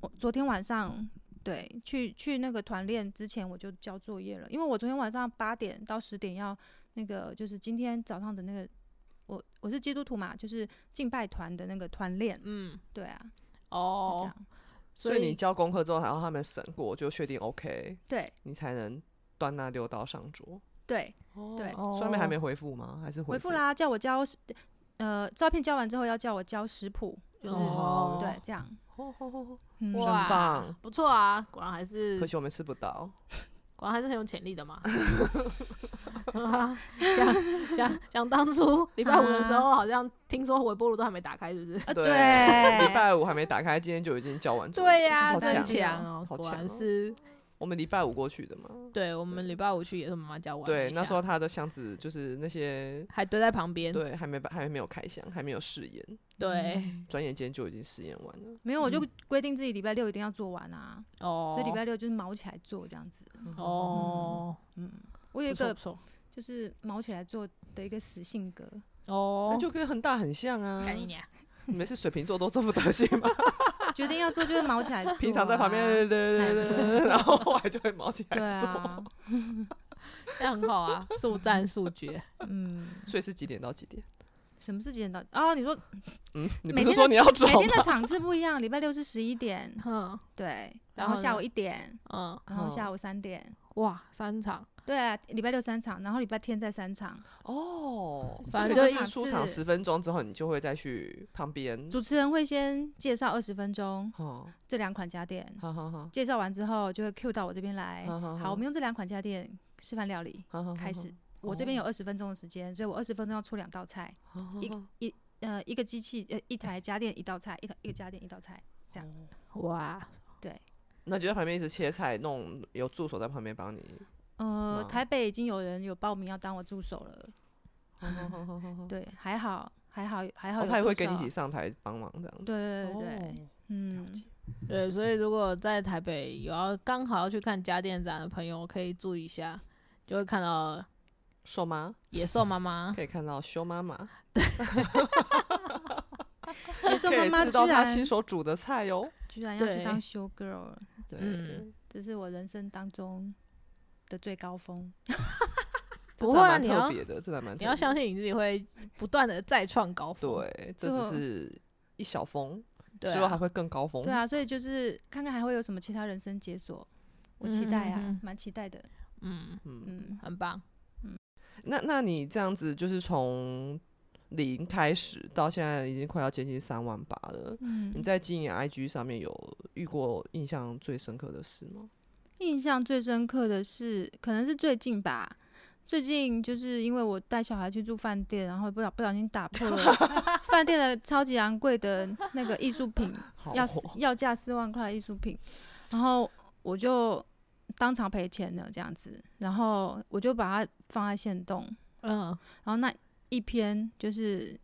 [SPEAKER 3] 我昨天晚上，对，去去那个团练之前我就交作业了，因为我昨天晚上八点到十点要那个，就是今天早上的那个，我我是基督徒嘛，就是敬拜团的那个团练，
[SPEAKER 1] 嗯，
[SPEAKER 3] 对啊，
[SPEAKER 1] 哦
[SPEAKER 3] 样，，
[SPEAKER 2] 所以你交功课之后，还要他们审过，就确定 OK，
[SPEAKER 3] 对
[SPEAKER 2] 你才能端那六道上桌。
[SPEAKER 3] 对，
[SPEAKER 2] 哦
[SPEAKER 3] 对
[SPEAKER 2] 上面还没回复吗？还是
[SPEAKER 3] 回复？啦，叫我交，呃，照片交完之后要叫我交食谱，就是、
[SPEAKER 1] 哦
[SPEAKER 3] 对，这样，
[SPEAKER 1] 哇
[SPEAKER 2] 棒，
[SPEAKER 1] 不错啊，果然还是
[SPEAKER 2] 可惜我们吃不到。[LAUGHS]
[SPEAKER 1] 果然还是很有潜力的嘛。啊想想想当初礼拜五的时候，好像听说微波炉都还没打开，是不是？
[SPEAKER 3] 啊
[SPEAKER 2] 对，礼拜五还没打开，今天就已经交完作业。
[SPEAKER 1] 对呀、
[SPEAKER 2] 好
[SPEAKER 1] 很
[SPEAKER 2] 强
[SPEAKER 1] 强哦，果
[SPEAKER 2] 好强哦
[SPEAKER 1] 然是。
[SPEAKER 2] 我们礼拜五过去的嘛。
[SPEAKER 1] 对我们礼拜五去也是妈妈教完了
[SPEAKER 2] 对，那时候他的箱子就是那些，
[SPEAKER 1] 还堆在旁边。
[SPEAKER 2] 对，还没把还没有开箱，还没有试验，
[SPEAKER 1] 对 [LAUGHS]
[SPEAKER 2] 转眼间就已经试验完了。
[SPEAKER 3] 没有，我就规定自己礼拜六一定要做完啊，
[SPEAKER 1] 哦，
[SPEAKER 3] 所以礼拜六就是毛起来做这样子。
[SPEAKER 1] 哦，
[SPEAKER 3] 嗯，我有一个
[SPEAKER 1] 不错
[SPEAKER 3] 就是毛起来做的一个死性格，
[SPEAKER 1] 哦
[SPEAKER 2] 那，就跟恒大很像啊。
[SPEAKER 1] 干你娘！
[SPEAKER 2] 你们是水瓶座都这副德行吗？[LAUGHS]
[SPEAKER 3] 决定要做就是毛起来、啊。
[SPEAKER 2] 平常在旁边，对对对对对，然后后来就会毛起来做。
[SPEAKER 3] 啊，[LAUGHS]
[SPEAKER 1] 这样很好啊，速战速决。
[SPEAKER 3] 嗯，
[SPEAKER 2] 所以是几点到几点？
[SPEAKER 3] 什么是几点到？哦，你说
[SPEAKER 2] 嗯，你不
[SPEAKER 3] 每天的
[SPEAKER 2] 是说你要找
[SPEAKER 3] 每天？的场次不一样，礼拜六是十一点，
[SPEAKER 1] 嗯
[SPEAKER 3] 对，
[SPEAKER 1] 然后呢
[SPEAKER 3] 然后下午一点，
[SPEAKER 1] 嗯，
[SPEAKER 3] 然后下午三点，
[SPEAKER 1] 哇，三场，
[SPEAKER 3] 对啊，礼拜六三场，然后礼拜天再三场。
[SPEAKER 2] 哦，
[SPEAKER 1] 反正就
[SPEAKER 2] 是出场十分钟之后，你就会再去旁边。
[SPEAKER 3] 主持人会先介绍二十分钟
[SPEAKER 2] 好，
[SPEAKER 3] 这两款家电，
[SPEAKER 2] 好好好，
[SPEAKER 3] 介绍完之后就会 Q 到我这边来。
[SPEAKER 2] 好
[SPEAKER 3] 我们用这两款家电示范料理开始。我这边有二十分钟的时间，所以我二十分钟要出两道菜，一一呃一个机器呃一台家电一道菜，一台一个家电一道菜。这样
[SPEAKER 1] 哇，对
[SPEAKER 2] 那就在旁边一直切菜，弄有助手在旁边帮你。
[SPEAKER 3] 呃，
[SPEAKER 2] 嗯
[SPEAKER 3] 台北已经有人有报名要当我助手了。[LAUGHS] 对，还好还好还好
[SPEAKER 2] 哦，他也会跟你一起上台帮忙这样子。
[SPEAKER 3] 对对对对，
[SPEAKER 2] 哦
[SPEAKER 3] 嗯，
[SPEAKER 1] 对，所以如果在台北有要刚好要去看家电展的朋友，可以注意一下，就会看到
[SPEAKER 2] 瘦妈？
[SPEAKER 1] 野兽妈妈。[LAUGHS]
[SPEAKER 2] 可以看到修妈妈，[LAUGHS]
[SPEAKER 3] 野兽妈妈居
[SPEAKER 2] 吃到她
[SPEAKER 3] 然
[SPEAKER 2] 亲手煮的菜哟。
[SPEAKER 3] 居然要去
[SPEAKER 1] 对。
[SPEAKER 3] 当 show girl，
[SPEAKER 2] 对，
[SPEAKER 1] 嗯
[SPEAKER 3] 这是我人生当中的最高峰。[LAUGHS]
[SPEAKER 1] 不会啊，你要
[SPEAKER 2] 特别的，这还蛮
[SPEAKER 1] 你要相信你自己会不断的再创高峰。
[SPEAKER 2] 对，这只是一小峰，之后还会更高峰。
[SPEAKER 3] 对啊，所以就是看看还会有什么其他人生解锁，我期待啊蛮期待的。
[SPEAKER 1] 嗯，
[SPEAKER 2] 嗯，
[SPEAKER 3] 嗯，
[SPEAKER 1] 很棒。
[SPEAKER 2] 嗯那那你这样子就是从零开始到现在已经快要接近三万八了。
[SPEAKER 3] 嗯
[SPEAKER 2] 你在经营 IG 上面有遇过印象最深刻的事吗？
[SPEAKER 3] 印象最深刻的是，可能是最近吧。最近就是因为我带小孩去住饭店，然后不小不小心打破了 [LAUGHS] 饭店的超级昂贵的那个艺术品，[LAUGHS] 要要价四万块艺术品，然后我就当场赔钱了这样子，然后我就把它放在线动，
[SPEAKER 1] 嗯，
[SPEAKER 3] 然后那一篇就是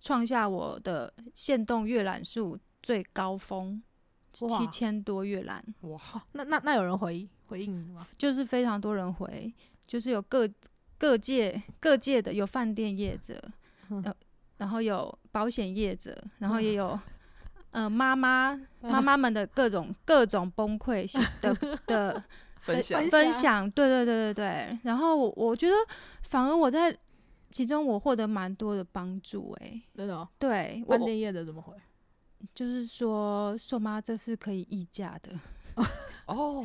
[SPEAKER 3] 创下我的线动阅览数最高峰，七千多阅览，
[SPEAKER 2] 哇，
[SPEAKER 1] 那那那有人回回应你吗？
[SPEAKER 3] 就是非常多人回，就是有各各界各界的，有饭店业者，
[SPEAKER 1] 嗯
[SPEAKER 3] 呃，然后有保险业者，然后也有。呃，妈妈 [LAUGHS] 妈妈们的各种各种崩溃性 [LAUGHS] 的的
[SPEAKER 2] 分享
[SPEAKER 1] 分
[SPEAKER 3] 分享，对对对对对。然后我我觉得，反而我在其中我获得蛮多的帮助、欸，
[SPEAKER 1] 真的、哦，
[SPEAKER 3] 对，
[SPEAKER 1] 饭店业的怎么回？
[SPEAKER 3] 就是说，瘦妈这是可以议价的，[LAUGHS]
[SPEAKER 2] 哦，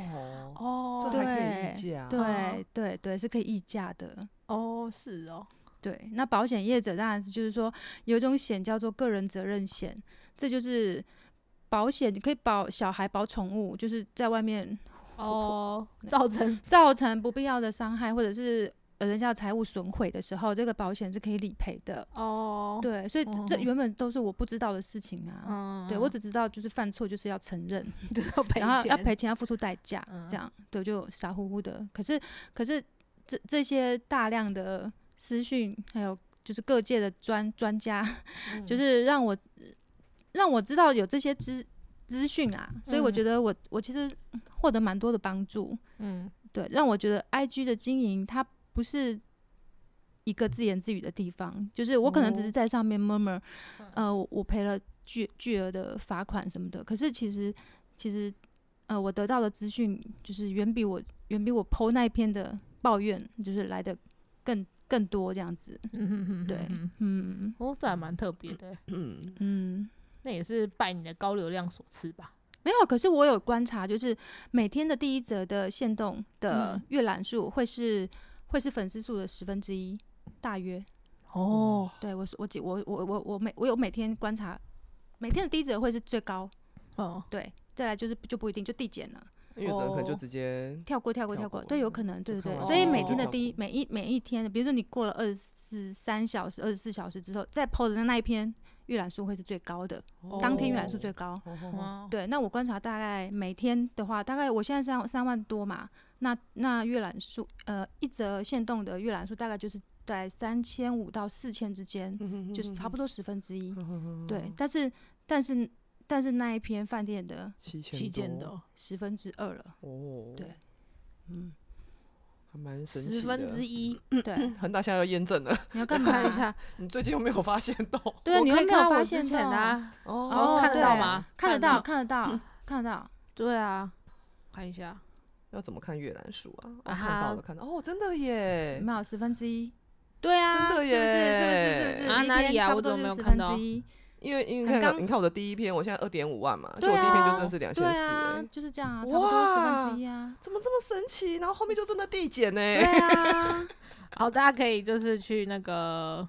[SPEAKER 1] 哦
[SPEAKER 2] 这还可以
[SPEAKER 3] 对
[SPEAKER 2] 议价，
[SPEAKER 3] 对对对，是可以议价的。
[SPEAKER 1] 哦，是哦，
[SPEAKER 3] 对，那保险业者当然是就是说有一种险叫做个人责任险，这就是保险，你可以保小孩、保宠物，就是在外面
[SPEAKER 1] 哦，造成
[SPEAKER 3] 造成不必要的伤害，或者是呃人家财务损毁的时候，这个保险是可以理赔的。
[SPEAKER 1] 哦，
[SPEAKER 3] 对，所以这原本都是我不知道的事情啊。
[SPEAKER 1] 嗯，
[SPEAKER 3] 对我只知道就是犯错就是要承认，[LAUGHS]
[SPEAKER 1] 就是要赔
[SPEAKER 3] 然后要
[SPEAKER 1] 钱
[SPEAKER 3] 赔钱，要付出代价，
[SPEAKER 1] 嗯
[SPEAKER 3] 这样对，就傻乎乎的。可是可是这这些大量的私讯，还有就是各界的专专家，
[SPEAKER 1] 嗯 [LAUGHS]
[SPEAKER 3] 就是让我让我知道有这些资资讯啊，所以我
[SPEAKER 1] 嗯
[SPEAKER 3] 觉得我我其实获得蛮多的帮助。
[SPEAKER 1] 嗯
[SPEAKER 3] 对，让我觉得 I G 的经营它不是一个自言自语的地方，就是我可能只是
[SPEAKER 1] 哦
[SPEAKER 3] 在上面 murmur，、呃，我我赔了巨巨额的罚款什么的，可是其实其实呃，我得到的资讯就是远比我远比我 PO 那一篇的抱怨就是来的更更多这样子，对
[SPEAKER 1] 嗯
[SPEAKER 3] 嗯
[SPEAKER 1] 哦，这还蛮特别的，[CLEARS THROAT]
[SPEAKER 2] 嗯，
[SPEAKER 3] 嗯。
[SPEAKER 1] 那也是拜你的高流量所赐吧？
[SPEAKER 3] 没有，可是我有观察，就是每天的第一则的限动的
[SPEAKER 1] 嗯
[SPEAKER 3] 阅览数会是、会是粉丝数的十分之一，大约。
[SPEAKER 1] 哦，
[SPEAKER 3] 对我是我记我我我我每我有每天观察，每天的低者会是最高，
[SPEAKER 1] 哦，
[SPEAKER 3] 对，再来就是就不一定就递减了，
[SPEAKER 2] 因为有的人可能就
[SPEAKER 1] 哦
[SPEAKER 2] 直接
[SPEAKER 3] 跳过跳过
[SPEAKER 2] 跳过
[SPEAKER 3] 跳过，对，有可能，对对对，所以每
[SPEAKER 1] 哦
[SPEAKER 3] 天的
[SPEAKER 2] 跳
[SPEAKER 3] 第一每一每一天的，比如说你过了二十四三小时、二十四小时之后，再 PO 的那一篇阅览数会是最高的，当天阅览数最高。
[SPEAKER 2] 哦，
[SPEAKER 3] 对，那我观察大概每天的话，大概我现在三三万多嘛，那那阅览数，呃，一则限动的阅览数大概就是在三千五到四千之间，就是差不多十分之一。对，但是但是但是那一篇饭店的
[SPEAKER 2] 七千
[SPEAKER 1] 旗舰
[SPEAKER 2] 多
[SPEAKER 1] 的
[SPEAKER 3] 十分之二了，
[SPEAKER 2] 哦，
[SPEAKER 3] 对，嗯，
[SPEAKER 2] 还蛮神奇的。
[SPEAKER 1] 十分之一，[CLEARS THROAT]
[SPEAKER 3] 对，[LAUGHS]
[SPEAKER 2] 恒大现在要验证了，
[SPEAKER 3] 你要干嘛？
[SPEAKER 1] 看一下，[LAUGHS]
[SPEAKER 2] 你最近有没有发现到？[LAUGHS]
[SPEAKER 3] 对你有没有发现到
[SPEAKER 1] 前的啊，
[SPEAKER 2] 哦
[SPEAKER 3] 哦，
[SPEAKER 1] 看得到吗
[SPEAKER 3] 看得到，
[SPEAKER 1] 看得到
[SPEAKER 3] 看得到。
[SPEAKER 1] 对啊，看一下，
[SPEAKER 2] 要怎么看阅览数啊？看到了，看到哦，真的耶！
[SPEAKER 3] 没有十分之一。对啊，
[SPEAKER 2] 真的
[SPEAKER 3] 是不是？是不是？是不是？一
[SPEAKER 1] 啊哪里啊我怎么没有看到。
[SPEAKER 2] 因为因为你看我，你看我的第一篇，我现在二点五万嘛，就
[SPEAKER 3] 对
[SPEAKER 2] 我第一篇就
[SPEAKER 3] 啊
[SPEAKER 2] 真是两千四，
[SPEAKER 3] 就是这样啊，差不多十分之一啊。
[SPEAKER 2] 怎么这么神奇？然后后面就真的递减呢？
[SPEAKER 3] 对啊，[LAUGHS]
[SPEAKER 1] 好，大家可以就是去那个，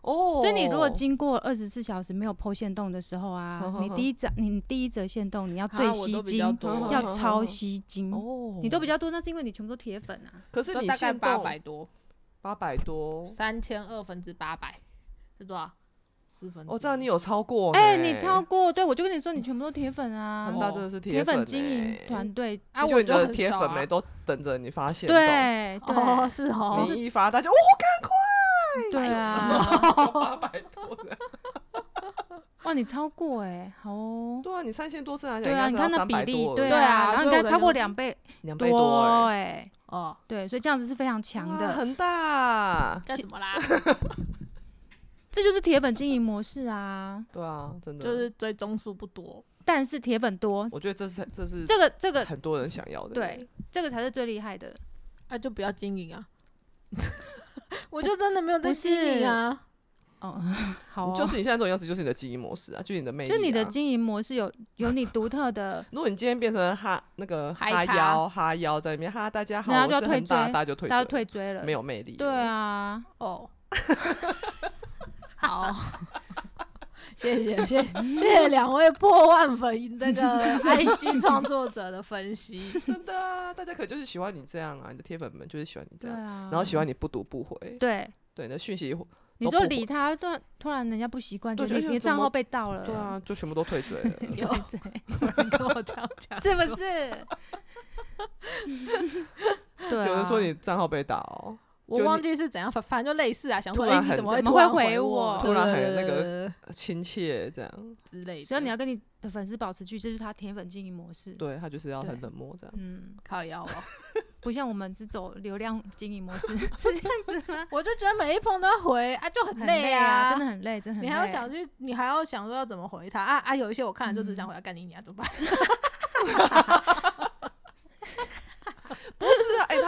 [SPEAKER 2] 哦，
[SPEAKER 3] 所以你如果经过二十四小时没有剖线动的时候啊你第一则你第一则线动你要最吸
[SPEAKER 1] 都比较
[SPEAKER 3] 睛，要超吸睛。
[SPEAKER 2] 哦，
[SPEAKER 3] 你都比较多，那是因为你全部都铁粉啊。
[SPEAKER 2] 可是你
[SPEAKER 1] 都大概八百多，
[SPEAKER 2] 八百多，
[SPEAKER 1] 三千二分之八百是多少？十分之一。
[SPEAKER 2] 哦，这样你有超过？
[SPEAKER 3] 哎，你超。过，对我就跟你说，你全部都铁粉啊 [LAUGHS]
[SPEAKER 2] 恒。大真的是
[SPEAKER 3] 铁
[SPEAKER 2] 粉
[SPEAKER 3] 粉经营
[SPEAKER 2] 欸
[SPEAKER 3] 团队，
[SPEAKER 1] 啊，
[SPEAKER 2] 就你的
[SPEAKER 1] 我就很少啊
[SPEAKER 2] 铁粉们都等着你发现。
[SPEAKER 3] 对
[SPEAKER 1] 哦，
[SPEAKER 3] 对
[SPEAKER 1] 是哦，
[SPEAKER 2] 你一发大家哦，赶快
[SPEAKER 3] 对啊，[LAUGHS]
[SPEAKER 2] 八百多这样。[LAUGHS]
[SPEAKER 3] 哇，你超过哎，好哦。
[SPEAKER 2] 对啊，你三千多次来讲，
[SPEAKER 3] 对啊，你看那比例，
[SPEAKER 2] 多，
[SPEAKER 3] 对
[SPEAKER 1] 对啊
[SPEAKER 3] 啊，然后你看超过两倍
[SPEAKER 2] 两倍多哎，
[SPEAKER 3] 哎，
[SPEAKER 1] 哦，
[SPEAKER 3] 对，所以这样子是非常强的，
[SPEAKER 2] 哇很大。
[SPEAKER 1] 干什么啦？
[SPEAKER 3] 这就是铁粉经营模式啊。
[SPEAKER 2] 对啊，真的
[SPEAKER 1] 就是追踪数不多，
[SPEAKER 3] 但是铁粉多，
[SPEAKER 2] 我觉得这是这是
[SPEAKER 3] 这个这个
[SPEAKER 2] 很多人想要的。
[SPEAKER 3] 对，这个才是最厉害的。
[SPEAKER 1] 那就不要经营啊。[LAUGHS] 我就真的没有在
[SPEAKER 3] 不
[SPEAKER 1] 经营啊。
[SPEAKER 3] 哦，[LAUGHS] 好哦，
[SPEAKER 2] 就是你现在这种样子，就是你的经营模式啊，就是你的魅力、啊。
[SPEAKER 3] 就你的经营模式有有你独特的，[LAUGHS]
[SPEAKER 2] 如果你今天变成哈那个哈腰哈腰在里面哈，大家好，
[SPEAKER 3] 然后就退
[SPEAKER 2] 大，
[SPEAKER 3] 追
[SPEAKER 2] 大家就退
[SPEAKER 3] 大家
[SPEAKER 2] 追
[SPEAKER 3] 退追了，
[SPEAKER 2] 没有魅力。
[SPEAKER 3] 对，啊，
[SPEAKER 1] 哦，好，[LAUGHS] 谢谢谢谢谢谢两位破万粉那个 [LAUGHS] IG 创作者的分析。
[SPEAKER 2] 真的啊，大家可就是喜欢你这样啊，你的铁粉们就是喜欢你这样，
[SPEAKER 3] 啊，
[SPEAKER 2] 然后喜欢你不读不回，
[SPEAKER 3] 对。
[SPEAKER 2] 对，你的讯息，
[SPEAKER 3] 你说理他，突然突然人家不习惯，
[SPEAKER 2] 对
[SPEAKER 3] 就你你账号被盗了，
[SPEAKER 2] 对啊，就全部都退追了。
[SPEAKER 1] 有
[SPEAKER 3] 对，
[SPEAKER 1] 有人跟我这样讲，
[SPEAKER 3] 是不是？对啊，
[SPEAKER 2] 有人说你账号被盗哦，
[SPEAKER 1] 我忘记是怎样，反反正就类似啊，想说哎、你怎么会
[SPEAKER 3] 怎么会
[SPEAKER 1] 突然回
[SPEAKER 3] 回我
[SPEAKER 2] 突然
[SPEAKER 1] 对
[SPEAKER 2] 很那个 [LAUGHS] 亲切这样，
[SPEAKER 1] 之类的，
[SPEAKER 3] 所以你要跟你的粉丝保持距离，这就是他铁粉经营模式。
[SPEAKER 2] 对他就是要很冷漠这样。
[SPEAKER 3] 嗯，
[SPEAKER 1] 靠腰哦。[LAUGHS]
[SPEAKER 3] 不像我们是走流量经营模式，[LAUGHS] 是这样子吗？
[SPEAKER 1] 我就觉得每一封都要回啊，就很
[SPEAKER 3] 很
[SPEAKER 1] 累
[SPEAKER 3] 啊，真的很累，真的很累。
[SPEAKER 1] 你还要想去，你还要想说要怎么回他啊啊！有一些我看了就只想回他干你你啊，怎么办？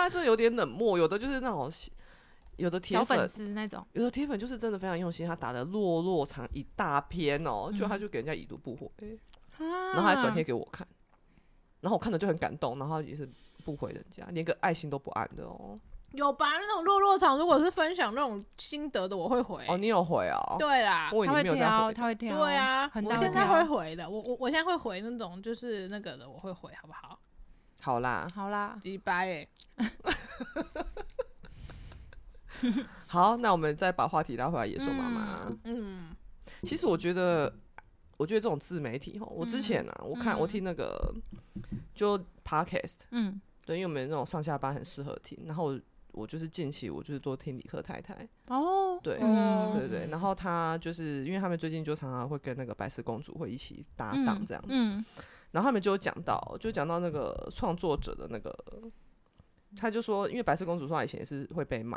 [SPEAKER 2] 不是啊，哎、他这有点冷漠，有的就是那种有的铁
[SPEAKER 3] 粉
[SPEAKER 2] 粉，
[SPEAKER 3] 丝那种。
[SPEAKER 2] 有的铁粉就是真的非常用心，他打的落落长一大篇哦，就
[SPEAKER 3] 嗯
[SPEAKER 2] 他就给人家已读不回，
[SPEAKER 3] 然
[SPEAKER 2] 然后还转贴给我看，然后我看了就很感动，然后也是不回人家，连个爱心都不按的哦。
[SPEAKER 1] 有吧？那种落落场，如果是分享那种心得的，我会回。
[SPEAKER 2] 哦，你有回哦？
[SPEAKER 1] 对啦，
[SPEAKER 2] 我以为
[SPEAKER 3] 他会挑。他会挑。
[SPEAKER 1] 对啊，我现在
[SPEAKER 3] 挑
[SPEAKER 1] 会回的。我我我现在会回那种就是那个的，我会回，好不好？
[SPEAKER 2] 好啦，
[SPEAKER 3] 好啦，
[SPEAKER 1] 几百哎，
[SPEAKER 2] 好，那我们再把话题拉回来，野兽妈妈。
[SPEAKER 1] 嗯，
[SPEAKER 2] 其实我觉得，我觉得这种自媒体哈，我之前啊，我看我
[SPEAKER 3] 嗯
[SPEAKER 2] 听那个就 podcast，
[SPEAKER 3] 嗯。
[SPEAKER 2] 对，因为我们那种上下班很适合听，然后我我就是近期我就是多听理科太太，
[SPEAKER 3] 哦，
[SPEAKER 2] 对。
[SPEAKER 3] 嗯。
[SPEAKER 2] 对对，然后他就是因为他们最近就常常会跟那个白雪公主会一起搭档这样子，
[SPEAKER 3] 嗯
[SPEAKER 2] 然后他们就有讲到，就讲到那个创作者的那个，他就说，因为白色公主说她以前也是会被骂，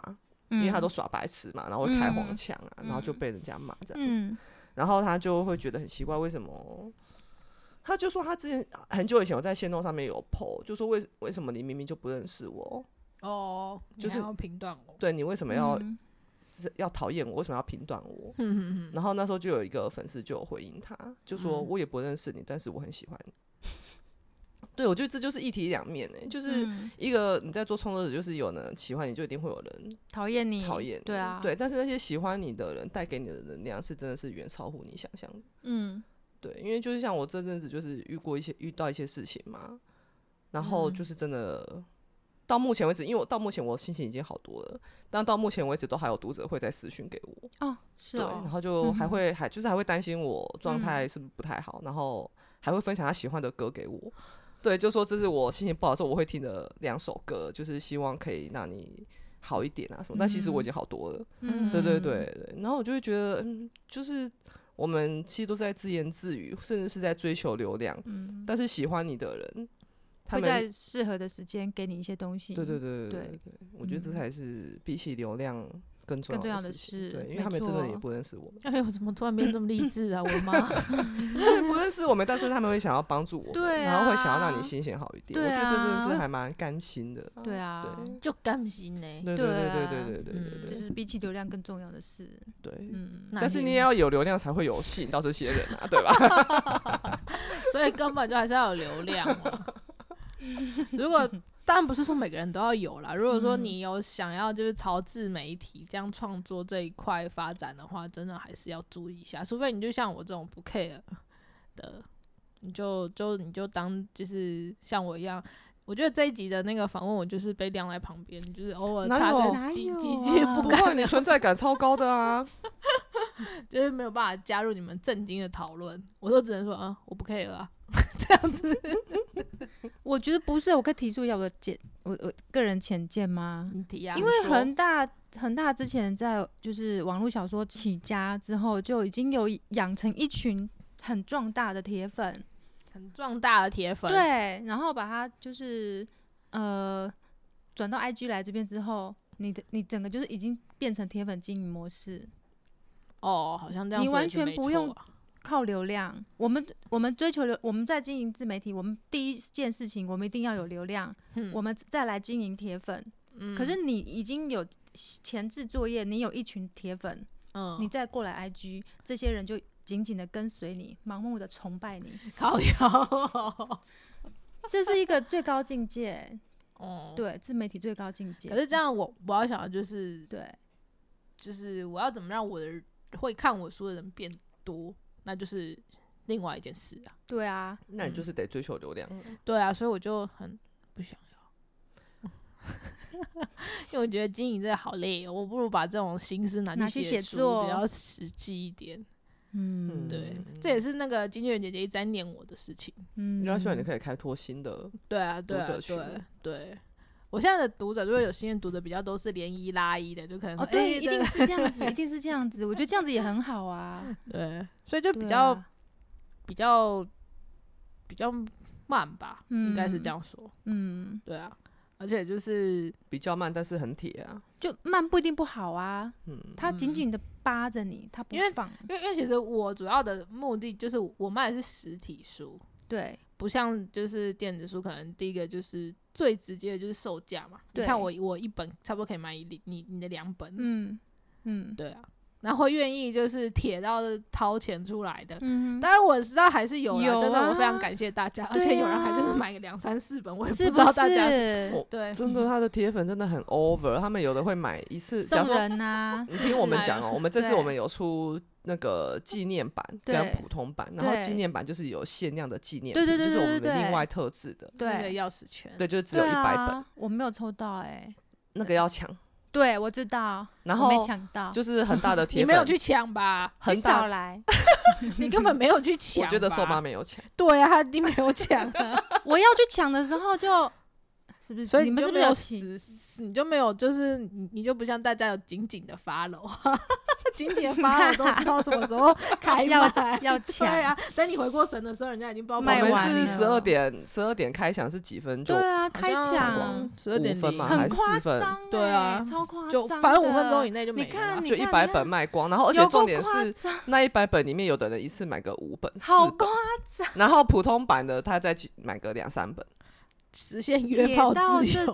[SPEAKER 2] 因为她都耍白痴嘛，然后会开黄腔啊，然后就被人家骂这样子，
[SPEAKER 3] 嗯
[SPEAKER 2] 然后他就会觉得很奇怪，为什么？他就说他之前很久以前我在线动上面有 PO，就说为为什么你明明就不认识我，
[SPEAKER 1] 哦，
[SPEAKER 2] 就是
[SPEAKER 1] 要评断我。
[SPEAKER 2] 对你为什么要、
[SPEAKER 3] 嗯
[SPEAKER 2] 要讨厌我？为什么要评断我？然后那时候就有一个粉丝就有回应他，就说
[SPEAKER 1] 嗯
[SPEAKER 2] 我也不认识你，但是我很喜欢你。对，我觉得这就是一体两面诶、就是
[SPEAKER 3] 嗯
[SPEAKER 2] 一个你在做创作者，就是有人喜欢你，就一定会有人
[SPEAKER 3] 讨厌你，
[SPEAKER 2] 讨厌。
[SPEAKER 3] 对啊，，
[SPEAKER 2] 对，但是那些喜欢你的人带给你的能量是真的是远超乎你想象的。
[SPEAKER 3] 嗯
[SPEAKER 2] 对，因为就是像我这阵子就是遇过一些遇到一些事情嘛，然后
[SPEAKER 3] 嗯
[SPEAKER 2] 就是真的到目前为止，因为我到目前我心情已经好多了，但到目前为止都还有读者会在私讯给我，
[SPEAKER 3] 哦，是
[SPEAKER 2] 对，
[SPEAKER 3] 哦
[SPEAKER 2] 然，后就还会还就是还会担心我状
[SPEAKER 3] 嗯
[SPEAKER 2] 态是不是不太好，然后还会分享他喜欢的歌给我。对，就说这是我心情不好的时候我会听的两首歌，就是希望可以让你好一点啊什么。但其实我已经好多了，
[SPEAKER 3] 嗯
[SPEAKER 2] 对对对对。然后我就会觉得，嗯，就是我们其实都在自言自语，甚至是在追求流量，
[SPEAKER 3] 嗯，
[SPEAKER 2] 但是喜欢你的人，他
[SPEAKER 3] 会
[SPEAKER 2] 们
[SPEAKER 3] 在适合的时间给你一些东西，
[SPEAKER 2] 对对对对
[SPEAKER 3] 对
[SPEAKER 2] 我觉得这
[SPEAKER 3] 嗯
[SPEAKER 2] 才是比起流量更重
[SPEAKER 3] 要的
[SPEAKER 2] 的事情。对，因为他们真的也不认识我们，[LAUGHS]
[SPEAKER 1] 哎呦，怎么突然变这么励志啊？我的妈！[LAUGHS]
[SPEAKER 2] 不认识我们，但是他们会想要帮助我们，
[SPEAKER 3] 对
[SPEAKER 2] 然后会想要让
[SPEAKER 3] 啊
[SPEAKER 2] 你心情好一点。
[SPEAKER 3] 对
[SPEAKER 2] 我觉得这真的是
[SPEAKER 3] 啊
[SPEAKER 2] 还蛮甘心的。
[SPEAKER 3] 对啊，
[SPEAKER 2] 对
[SPEAKER 1] 就甘心呢。
[SPEAKER 2] 对对对对
[SPEAKER 3] 对啊
[SPEAKER 2] 对对对
[SPEAKER 3] 就是比起流量更重要的事，
[SPEAKER 2] 对。
[SPEAKER 3] 嗯，
[SPEAKER 2] 但是你也要有流量才会有吸引到这些人啊，对吧？[LAUGHS]
[SPEAKER 1] 所以根本就还是要有流量嘛。如果当然不是说每个人都要有啦，如果说
[SPEAKER 3] 嗯
[SPEAKER 1] 你有想要就是朝自媒体这样创作这一块发展的话，真的还是要注意一下。除非你就像我这种不 care 的，你就就你就当就是像我一样。我觉得这一集的那个访问，我就是被晾在旁边，就是偶尔插
[SPEAKER 2] 哪有
[SPEAKER 1] 个几几句
[SPEAKER 2] 不
[SPEAKER 1] 不敢
[SPEAKER 2] 会，你存在感超高的啊！[LAUGHS]
[SPEAKER 1] 就是没有办法加入你们震惊的讨论，我都只能说啊，我不 care 啊，[LAUGHS] 这样子。[LAUGHS]
[SPEAKER 3] 我觉得不是，我可以提出一下我的见，我我个人浅见吗？
[SPEAKER 1] 你提啊，
[SPEAKER 3] 因为恒大恒大之前在就是网络小说起家之后，就已经有养成一群很壮大的铁粉，
[SPEAKER 1] 很壮大的铁粉，，
[SPEAKER 3] 对，然后把它就是呃转到 IG 来这边之后，你的你整个就是已经变成铁粉经营模式，
[SPEAKER 1] 哦，好像这样
[SPEAKER 3] 你完全不用靠流量。我们我们追求流，我们在经营自媒体，我们第一件事情我们一定要有流量，
[SPEAKER 1] 嗯
[SPEAKER 3] 我们再来经营铁粉。
[SPEAKER 1] 嗯
[SPEAKER 3] 可是你已经有前置作业，你有一群铁粉，
[SPEAKER 1] 嗯，
[SPEAKER 3] 你再过来 IG，这些人就紧紧的跟随你，盲目的崇拜你，[LAUGHS]
[SPEAKER 1] 靠腰，[LAUGHS]
[SPEAKER 3] 这是一个最高境界。[LAUGHS]
[SPEAKER 1] 哦，。
[SPEAKER 3] 对，自媒体最高境界。
[SPEAKER 1] 可是这样我我要想的就是
[SPEAKER 3] 对，
[SPEAKER 1] 就是我要怎么让我的会看我书的人变多，那就是另外一件事啊。
[SPEAKER 3] 对啊，
[SPEAKER 2] 那你就是得追求流量。
[SPEAKER 1] 对啊，所以我就很不想要，[LAUGHS] 因为我觉得经营这个好累哦，我不如把这种心思拿
[SPEAKER 3] 拿去写
[SPEAKER 1] 去书，
[SPEAKER 3] 作
[SPEAKER 1] 比较实际一点。
[SPEAKER 3] 嗯，
[SPEAKER 1] 对，
[SPEAKER 2] 嗯
[SPEAKER 1] 这也是那个经纪人姐姐一直在念我的事情。
[SPEAKER 3] 嗯，
[SPEAKER 2] 然后希望你可以开拓新的，
[SPEAKER 1] 对啊，对啊，
[SPEAKER 2] 读者群
[SPEAKER 1] 对对。我现在的读者，如果有心愿读者，比较都是连一拉一的，就可能说
[SPEAKER 3] 哦，对，
[SPEAKER 1] 哎
[SPEAKER 3] 一定是这样子，一定是这样子。我觉得这样子也很好啊，[LAUGHS]
[SPEAKER 1] 对，所以就比较、
[SPEAKER 3] 啊
[SPEAKER 1] 比较比较慢吧，应该是
[SPEAKER 3] 嗯
[SPEAKER 1] 这样说。
[SPEAKER 3] 嗯，
[SPEAKER 1] 对啊，而且就是
[SPEAKER 2] 比较慢，但是很铁啊。
[SPEAKER 3] 就慢不一定不好啊，
[SPEAKER 2] 嗯，
[SPEAKER 3] 他紧紧的扒着你，他不
[SPEAKER 1] 因为
[SPEAKER 3] 放。
[SPEAKER 1] 因为因为其实我主要的目的就是我卖的是实体书，
[SPEAKER 3] 对，
[SPEAKER 1] 不像就是电子书，可能第一个就是最直接的就是售价嘛。你看我我一本差不多可以买你你你的两本，
[SPEAKER 3] 嗯嗯。
[SPEAKER 1] 对啊，然后会愿意就是铁到掏钱出来的。
[SPEAKER 3] 嗯
[SPEAKER 1] 当然我知道还是有啦，
[SPEAKER 3] 有
[SPEAKER 1] 真的我非常
[SPEAKER 3] 啊
[SPEAKER 1] 感谢大家，而且有人还就是
[SPEAKER 3] 啊
[SPEAKER 1] 买个两三四本，我也
[SPEAKER 3] 是
[SPEAKER 1] 不知道大家是
[SPEAKER 3] 是
[SPEAKER 2] 我
[SPEAKER 1] 对 [LAUGHS]
[SPEAKER 2] 真的，他的铁粉真的很 over，他们有的会买一次，假如说
[SPEAKER 3] 送人呐，
[SPEAKER 2] 你听我们讲哦、我们这次我们有出那个纪念版跟普通版，然后纪念版就是有限量的纪念品，
[SPEAKER 3] 对对对
[SPEAKER 2] 就是我们
[SPEAKER 3] 对对
[SPEAKER 2] 的另外特制的，
[SPEAKER 1] 那个
[SPEAKER 3] 对
[SPEAKER 1] 钥匙圈，
[SPEAKER 2] 对，就是只有
[SPEAKER 3] 对
[SPEAKER 2] 一百本，
[SPEAKER 3] 啊，我没有抽到哎，
[SPEAKER 2] 那个要抢，
[SPEAKER 3] 对我知道，
[SPEAKER 2] 然
[SPEAKER 3] 后没
[SPEAKER 2] 后
[SPEAKER 3] 抢到，
[SPEAKER 2] 就是很大的铁粉，
[SPEAKER 1] 你没有去抢吧？
[SPEAKER 2] 很
[SPEAKER 3] 少，来，[LAUGHS]
[SPEAKER 1] 你根本没有去抢。
[SPEAKER 2] 我觉得瘦妈没有抢，
[SPEAKER 1] 对啊，他一定没有抢啊，[LAUGHS]
[SPEAKER 3] 我要去抢的时候就，是不是？
[SPEAKER 1] 所以
[SPEAKER 3] 你们
[SPEAKER 1] 就是没有
[SPEAKER 3] 不是有？
[SPEAKER 1] 死，你就没有，就是你你就不像大家有紧紧的 follow，[LAUGHS] 紧紧的 follow 都知道什么时候 [LAUGHS] 开
[SPEAKER 3] 要
[SPEAKER 1] 卖。
[SPEAKER 3] 要 [LAUGHS]
[SPEAKER 1] 对
[SPEAKER 3] 抢，
[SPEAKER 1] 啊，等你回过神的时候，人家已经不知道
[SPEAKER 2] 我
[SPEAKER 3] 卖完了
[SPEAKER 2] 们是十二点十二点开抢是几分钟
[SPEAKER 3] 对啊，开抢
[SPEAKER 1] 十二点
[SPEAKER 2] 五分嘛还
[SPEAKER 3] 是
[SPEAKER 2] 四分，
[SPEAKER 1] 对啊
[SPEAKER 3] 超夸张，
[SPEAKER 1] 就反正五分钟以。内就没了
[SPEAKER 2] 就一百本卖光，然后而且重点是那一百本里面有的人一次买个五本、
[SPEAKER 3] 好夸，张，
[SPEAKER 2] 然后普通版的他再去买个两三本。
[SPEAKER 1] 实现约炮
[SPEAKER 3] 到
[SPEAKER 1] 自由！[LAUGHS]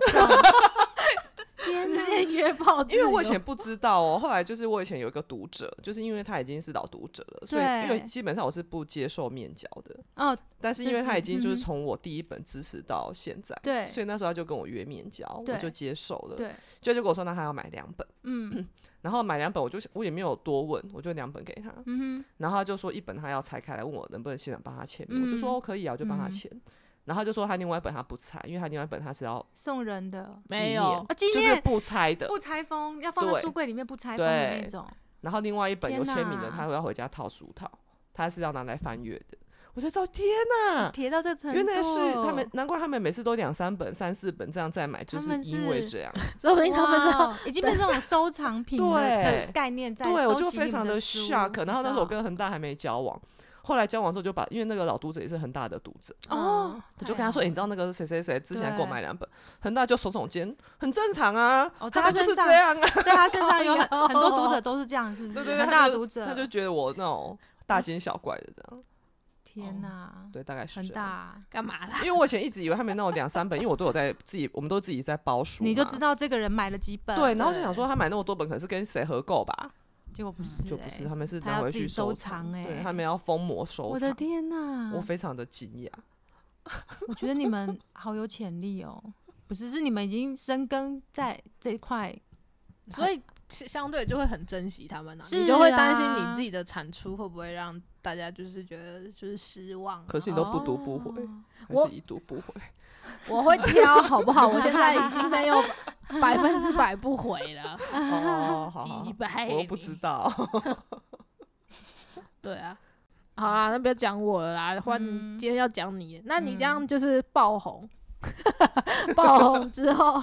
[SPEAKER 1] 实现约炮。
[SPEAKER 2] 因为我以前不知道哦，后来就是我以前有一个读者，就是因为他已经是老读者了，所以因为基本上我是不接受面交的，
[SPEAKER 3] 哦，
[SPEAKER 2] 但是因为他已经就是从我第一本支持到现在，
[SPEAKER 3] 对
[SPEAKER 2] 所以那时候他就跟我约面交，我就接受了，
[SPEAKER 3] 对，
[SPEAKER 2] 就就跟我说那他要买两本，
[SPEAKER 3] 嗯 [CLEARS THROAT]
[SPEAKER 2] 然后买两本我就我也没有多问，我就两本给他，
[SPEAKER 3] 嗯，
[SPEAKER 2] 然后他就说一本他要拆开来问我能不能现场帮他签名，我就说可以啊，我就帮他
[SPEAKER 3] 嗯
[SPEAKER 2] 签。然后他就说他另外一本他不拆，因为他另外一本他是要
[SPEAKER 3] 送人的
[SPEAKER 2] 纪
[SPEAKER 1] 没有
[SPEAKER 2] 念
[SPEAKER 3] 啊，纪
[SPEAKER 2] 就是不拆的。
[SPEAKER 3] 不拆封，要放在
[SPEAKER 2] 对
[SPEAKER 3] 书柜里面不拆封的那种。
[SPEAKER 2] 然后另外一本有
[SPEAKER 3] 天
[SPEAKER 2] 签名的，
[SPEAKER 3] 哪
[SPEAKER 2] 他要回家套书套，他是要拿来翻阅的。我才知道天哪，
[SPEAKER 3] 铁到这程度，
[SPEAKER 2] 原来是他们，难怪他们每次都两三本、三四本这样再买，就
[SPEAKER 3] 是
[SPEAKER 2] 因为
[SPEAKER 3] 是
[SPEAKER 2] 这样。[LAUGHS]
[SPEAKER 1] 说不定他们
[SPEAKER 3] 已经变成这种收藏品的概念在
[SPEAKER 2] 对，我就非常的
[SPEAKER 3] 书
[SPEAKER 2] shock。然后那时候我跟恒大还没交往，后来交往之后就把，因为那个老读者也是恒大的读者，
[SPEAKER 3] 哦，
[SPEAKER 2] 我就跟他说：“哎、
[SPEAKER 3] 太好
[SPEAKER 2] 你知道那个谁谁谁之前还给我买两本，恒大就耸耸肩，很正常啊，
[SPEAKER 3] 哦在他
[SPEAKER 2] 他就是
[SPEAKER 3] 身上
[SPEAKER 2] 这样啊。
[SPEAKER 3] 在他身上有很 [LAUGHS] 很多读者都是这样，是不是？
[SPEAKER 2] 对对对，
[SPEAKER 3] 很大的读者，
[SPEAKER 2] 他就觉得我那种 [LAUGHS] 大惊小怪的这样，
[SPEAKER 3] 天哪，
[SPEAKER 2] 对，大概是
[SPEAKER 1] 干嘛啦？
[SPEAKER 2] 因为我以前一直以为他们那种两三本，因为我都有在自己，我们都自己在包书，
[SPEAKER 3] 你就知道这个人买了几本，
[SPEAKER 2] 对，然后就想说他买那么多本，可能是跟谁合购吧？
[SPEAKER 3] 结果不是欸，
[SPEAKER 2] 就不是，他们是拿回去
[SPEAKER 3] 收
[SPEAKER 2] 藏，
[SPEAKER 3] 藏哎，
[SPEAKER 2] 对他们要封膜收藏
[SPEAKER 3] 我的。天哪，
[SPEAKER 2] 我非常的惊讶，[LAUGHS]
[SPEAKER 3] 我觉得你们好有潜力哦，不是，是你们已经深耕在这一块，
[SPEAKER 1] 所以相相对就会很珍惜他们、啊，
[SPEAKER 3] 是
[SPEAKER 1] 你就会担心
[SPEAKER 3] 啊
[SPEAKER 1] 你自己的产出会不会让大家就是觉得就是失望啊、
[SPEAKER 2] 可是你都不读不回，
[SPEAKER 3] 哦
[SPEAKER 1] 我
[SPEAKER 2] 还是已读不回？[LAUGHS]
[SPEAKER 1] 我会挑好不好？我现在已经没有 [LAUGHS] 百分之百不回了，
[SPEAKER 2] 哦，好好好 [LAUGHS]
[SPEAKER 1] 几百，
[SPEAKER 2] 我不知道。
[SPEAKER 1] 对啊，好啦，那不要讲我了啦，换
[SPEAKER 3] 嗯
[SPEAKER 1] 今天要讲你。那你这样
[SPEAKER 3] 嗯
[SPEAKER 1] 就是爆红，爆红之后，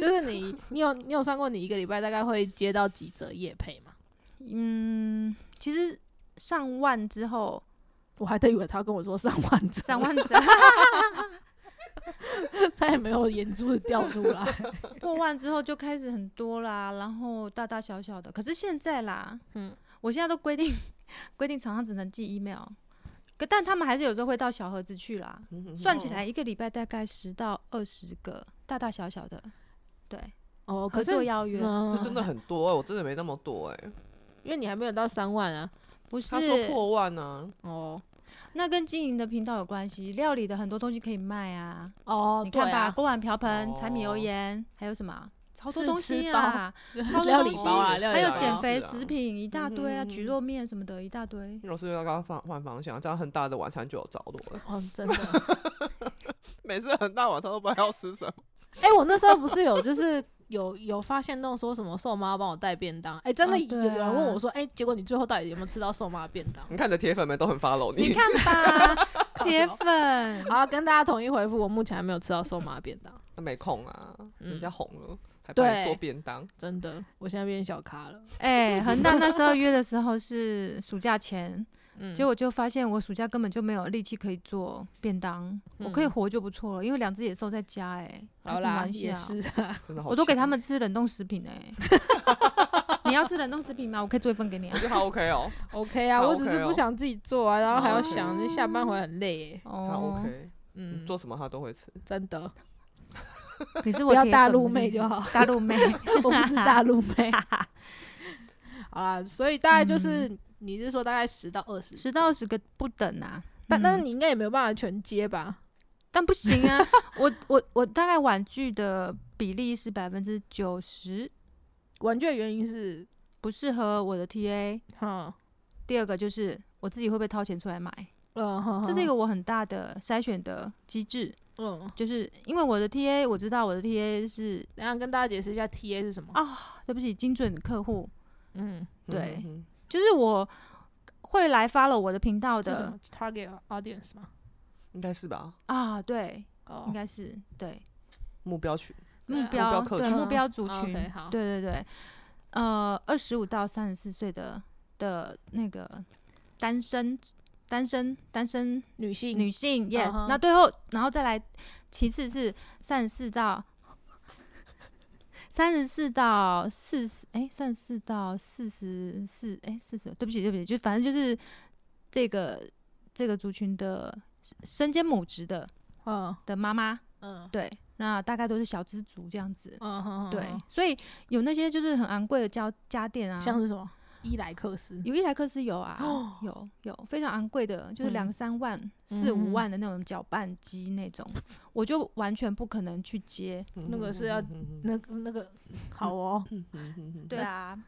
[SPEAKER 1] 就是你，你有你有算过你一个礼拜大概会接到几则夜配吗？
[SPEAKER 3] 嗯，其实上万之后，
[SPEAKER 1] 我还得以为他跟我说上万则，
[SPEAKER 3] 上万折 [LAUGHS]
[SPEAKER 1] 他也没有眼珠子掉出来。[LAUGHS]
[SPEAKER 3] 破万之后就开始很多啦，然后大大小小的。可是现在啦，
[SPEAKER 1] 嗯，
[SPEAKER 3] 我现在都规定规定厂商只能寄 email，可但他们还是有时候会到小盒子去啦。算起来一个礼拜大概十到二十个大大小小的，对，
[SPEAKER 1] 哦，可是
[SPEAKER 3] 作邀约，
[SPEAKER 1] 嗯
[SPEAKER 2] 这真的很多、欸，我真的没那么多哎、
[SPEAKER 1] 因为你还没有到三万啊。
[SPEAKER 3] 不是
[SPEAKER 2] 他说破万呢、
[SPEAKER 1] 哦
[SPEAKER 3] 那跟经营的频道有关系，料理的很多东西可以卖啊。
[SPEAKER 1] 哦，
[SPEAKER 3] 你看吧，锅碗瓢盆、柴米油
[SPEAKER 2] 哦
[SPEAKER 3] 盐，还有什么？[LAUGHS] 超多东西啊，超多东西
[SPEAKER 1] 啊，
[SPEAKER 3] 还有减肥食品一大堆啊，
[SPEAKER 2] 嗯哼
[SPEAKER 3] 蒟蒻面什么的一大堆。
[SPEAKER 2] 老师要刚换换方向，这样很大的晚餐就有着落了。
[SPEAKER 1] 哦，真的。[LAUGHS]
[SPEAKER 2] 每次很大晚餐都不知道要吃什么。
[SPEAKER 1] 哎、我那时候不是有就是有有发现动说什么瘦妈帮我带便当，哎、真的有人问
[SPEAKER 3] 啊
[SPEAKER 1] 我说，哎、结果你最后到底有没有吃到瘦妈的便当？
[SPEAKER 2] 你看你的铁粉们都很 follow
[SPEAKER 3] 你
[SPEAKER 2] 你，
[SPEAKER 3] 看吧，[LAUGHS] 铁粉，
[SPEAKER 1] 好，跟大家统一回复，我目前还没有吃到瘦妈便当，
[SPEAKER 2] 那没空啊，
[SPEAKER 1] 嗯
[SPEAKER 2] 人家红了，还帮你做便当。
[SPEAKER 1] 真的，我现在变小咖了。
[SPEAKER 3] 哎，恒大那时候约的时候是暑假前，
[SPEAKER 1] 嗯。
[SPEAKER 3] 结果就发现我暑假根本就没有力气可以做便当，我可以
[SPEAKER 1] 嗯
[SPEAKER 3] 活就不错了，因为两只野兽在家哎、开
[SPEAKER 1] 好啦，也是。啊，[LAUGHS]
[SPEAKER 2] 真的好，
[SPEAKER 3] 我都给他们。吃冷冻食品哎、[LAUGHS] 你要吃冷冻食品吗？我可以做一份给你啊。
[SPEAKER 2] 我。觉得还 OK 哦
[SPEAKER 1] ，OK 啊，
[SPEAKER 2] 好
[SPEAKER 1] 我只是不想自己做啊，然后还要想，你下班回来很累。哎。
[SPEAKER 2] 他
[SPEAKER 3] 哦
[SPEAKER 2] OK，
[SPEAKER 1] 嗯。
[SPEAKER 2] 嗯，，做什么他都会吃。
[SPEAKER 1] 真的，
[SPEAKER 3] 你是我
[SPEAKER 1] 要大陆妹就好，
[SPEAKER 3] 大陆妹，[LAUGHS]
[SPEAKER 1] 我不是大陆妹。好啦，所以大概
[SPEAKER 3] 嗯
[SPEAKER 1] 就是你是说大概十到二十，
[SPEAKER 3] 十到二十个不等啊。
[SPEAKER 1] 但但是
[SPEAKER 3] 嗯
[SPEAKER 1] 你应该也没有办法全接吧？
[SPEAKER 3] 但不行啊，[LAUGHS] 我我我大概婉拒的比例是百分之九十，
[SPEAKER 1] 玩具的原因是，
[SPEAKER 3] 不适合我的 TA。
[SPEAKER 1] 哈，
[SPEAKER 3] 第二个就是我自己会不会掏钱出来买，
[SPEAKER 1] 嗯哼，
[SPEAKER 3] 这是一个我很大的筛选的机制。
[SPEAKER 1] 嗯，
[SPEAKER 3] 就是因为我的 TA 我知道我的 TA 是
[SPEAKER 1] 等一下跟大家解释一下 TA 是什么。
[SPEAKER 3] 啊，对不起，精准客户，
[SPEAKER 1] 嗯，
[SPEAKER 3] 对。
[SPEAKER 2] 嗯，嗯
[SPEAKER 3] 就是我会来 follow 我的频道的
[SPEAKER 1] 是什么？target audience 吗？
[SPEAKER 2] 应该是吧？
[SPEAKER 3] 啊，对，
[SPEAKER 1] 哦。
[SPEAKER 3] 应，该是对。
[SPEAKER 2] 目标群，
[SPEAKER 1] 对啊。
[SPEAKER 3] 目标
[SPEAKER 2] 目标客
[SPEAKER 1] 群
[SPEAKER 3] 对目标族
[SPEAKER 1] 哦
[SPEAKER 3] 群
[SPEAKER 1] ，OK，好，
[SPEAKER 3] 对对对，呃，二十五到三十四岁的的那个单身单身单身
[SPEAKER 1] 女性。
[SPEAKER 3] 女性耶
[SPEAKER 1] 嗯哼。
[SPEAKER 3] 那最后然后再来，其次是三十四到三十四到四十，哎，三十四到四十四，哎，四十，对不起对不起，就反正就是这个这个族群的身兼母职的
[SPEAKER 1] 嗯。
[SPEAKER 3] 的妈妈，
[SPEAKER 1] 嗯。
[SPEAKER 3] 对，那大概都是小资族这样子。
[SPEAKER 1] 嗯哼，
[SPEAKER 3] 对，所以有那些就是很昂贵的家家电啊，
[SPEAKER 1] 像是什么伊莱克斯，
[SPEAKER 3] 有伊莱克斯有啊，
[SPEAKER 1] 哦
[SPEAKER 3] 有有非常昂贵的，就是
[SPEAKER 1] 嗯
[SPEAKER 3] 两三万、四
[SPEAKER 1] 嗯
[SPEAKER 3] 五万的那种搅拌机那种，我就完全不可能去接。
[SPEAKER 1] 那个是要那那个好哦，
[SPEAKER 3] 对啊，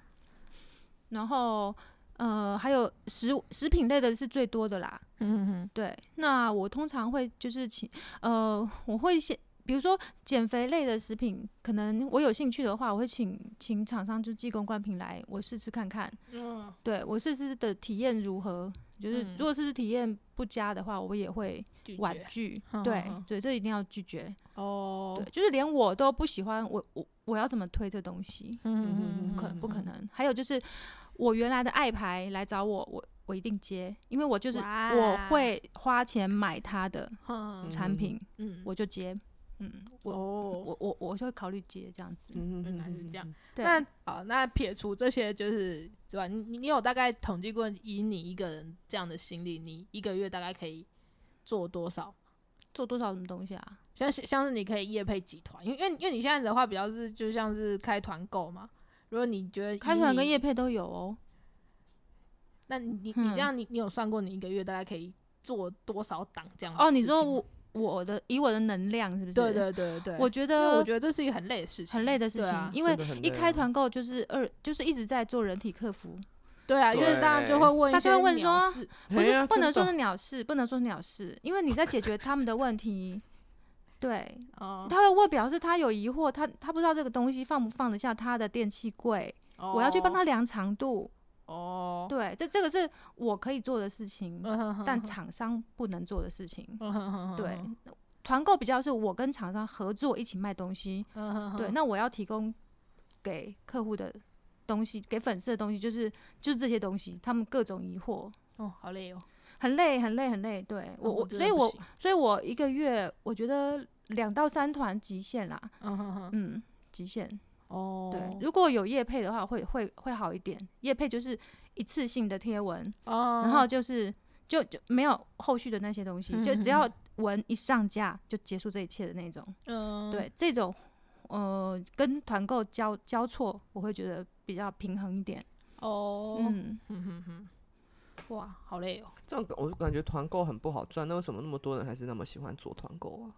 [SPEAKER 3] 然后呃还有食食品类的是最多的啦。
[SPEAKER 1] 嗯嗯
[SPEAKER 3] 对，那我通常会就是请呃，我会先。比如说减肥类的食品，可能我有兴趣的话，我会请请厂商就寄公关品来，我试吃看看。
[SPEAKER 1] 嗯
[SPEAKER 3] 对我试试的体验如何？就是
[SPEAKER 1] 嗯
[SPEAKER 3] 如果试吃体验不佳的话，我也会婉拒。对对，这一定要拒绝。
[SPEAKER 1] 哦
[SPEAKER 3] 对，，就是连我都不喜欢，我我我要怎么推这东西？
[SPEAKER 1] 嗯
[SPEAKER 3] 嗯可不可能。还有就是我原来的爱牌来找我，我我一定接，因为我就是我会花钱买他的
[SPEAKER 1] 嗯
[SPEAKER 3] 产品，
[SPEAKER 1] 嗯
[SPEAKER 3] 我就接。嗯，我
[SPEAKER 1] 哦，
[SPEAKER 3] 我我我就会考虑接这样子。
[SPEAKER 2] 嗯
[SPEAKER 1] 原来是这样。那好，那撇除这些就是对吧？你你有大概统计过，以你一个人这样的心理，你一个月大概可以做多少？
[SPEAKER 3] 做多少什么东西啊？
[SPEAKER 1] 像是像是你可以业配集团，因为因为因为你现在的话比较是就像是开团购嘛。如果你觉得以
[SPEAKER 3] 开团跟
[SPEAKER 1] 你
[SPEAKER 3] 业配都有哦。
[SPEAKER 1] 那你你
[SPEAKER 3] 嗯
[SPEAKER 1] 这样你你有算过你一个月大概可以做多少档这样
[SPEAKER 3] 哦，你说我我的以我的能量是不是？
[SPEAKER 1] 对对对对，
[SPEAKER 3] 我觉得
[SPEAKER 1] 我觉得这是一个很累的事情，
[SPEAKER 3] 很累的事情，
[SPEAKER 1] 啊。
[SPEAKER 3] 因为一开团购就是二，就是一直在做人体客服，
[SPEAKER 1] 对啊，因为大家就会问一
[SPEAKER 3] 大家会问说不是不能说是鸟事，不能说是鸟事，因为你在解决他们的问题。[LAUGHS] 对，
[SPEAKER 1] 哦，
[SPEAKER 3] 他会问，表示他有疑惑，他他不知道这个东西放不放得下他的电器柜，我要去帮他量长度。
[SPEAKER 1] 哦，
[SPEAKER 3] 对，这这个是我可以做的事情，但厂商不能做的事情。对，团购比较是我跟厂商合作一起卖东西，对，那我要提供给客户的东西，给粉丝的东西，就是就是这些东西，他们各种疑惑，
[SPEAKER 1] 哦，好累哦，
[SPEAKER 3] 很累，很累，很累。对我，
[SPEAKER 1] 哦
[SPEAKER 3] 我，所以我，所以我一个月，我觉得两到三团极限啦，
[SPEAKER 1] 嗯，
[SPEAKER 3] 极限。
[SPEAKER 1] 哦，
[SPEAKER 3] 对，如果有业配的话，会会会好一点。业配就是一次性的贴文，
[SPEAKER 1] 哦，
[SPEAKER 3] 然后就是就就没有后续的那些东西，就只要
[SPEAKER 1] 嗯
[SPEAKER 3] 文一上架就结束这一切的那种。
[SPEAKER 1] 嗯，
[SPEAKER 3] 对，这种呃跟团购交交错，我会觉得比较平衡一点。
[SPEAKER 1] 哦，
[SPEAKER 3] 嗯，
[SPEAKER 1] 嗯哼哼，哇，好累哦，
[SPEAKER 2] 这样我就感觉团购很不好赚，那为什么那么多人还是那么喜欢做团购啊？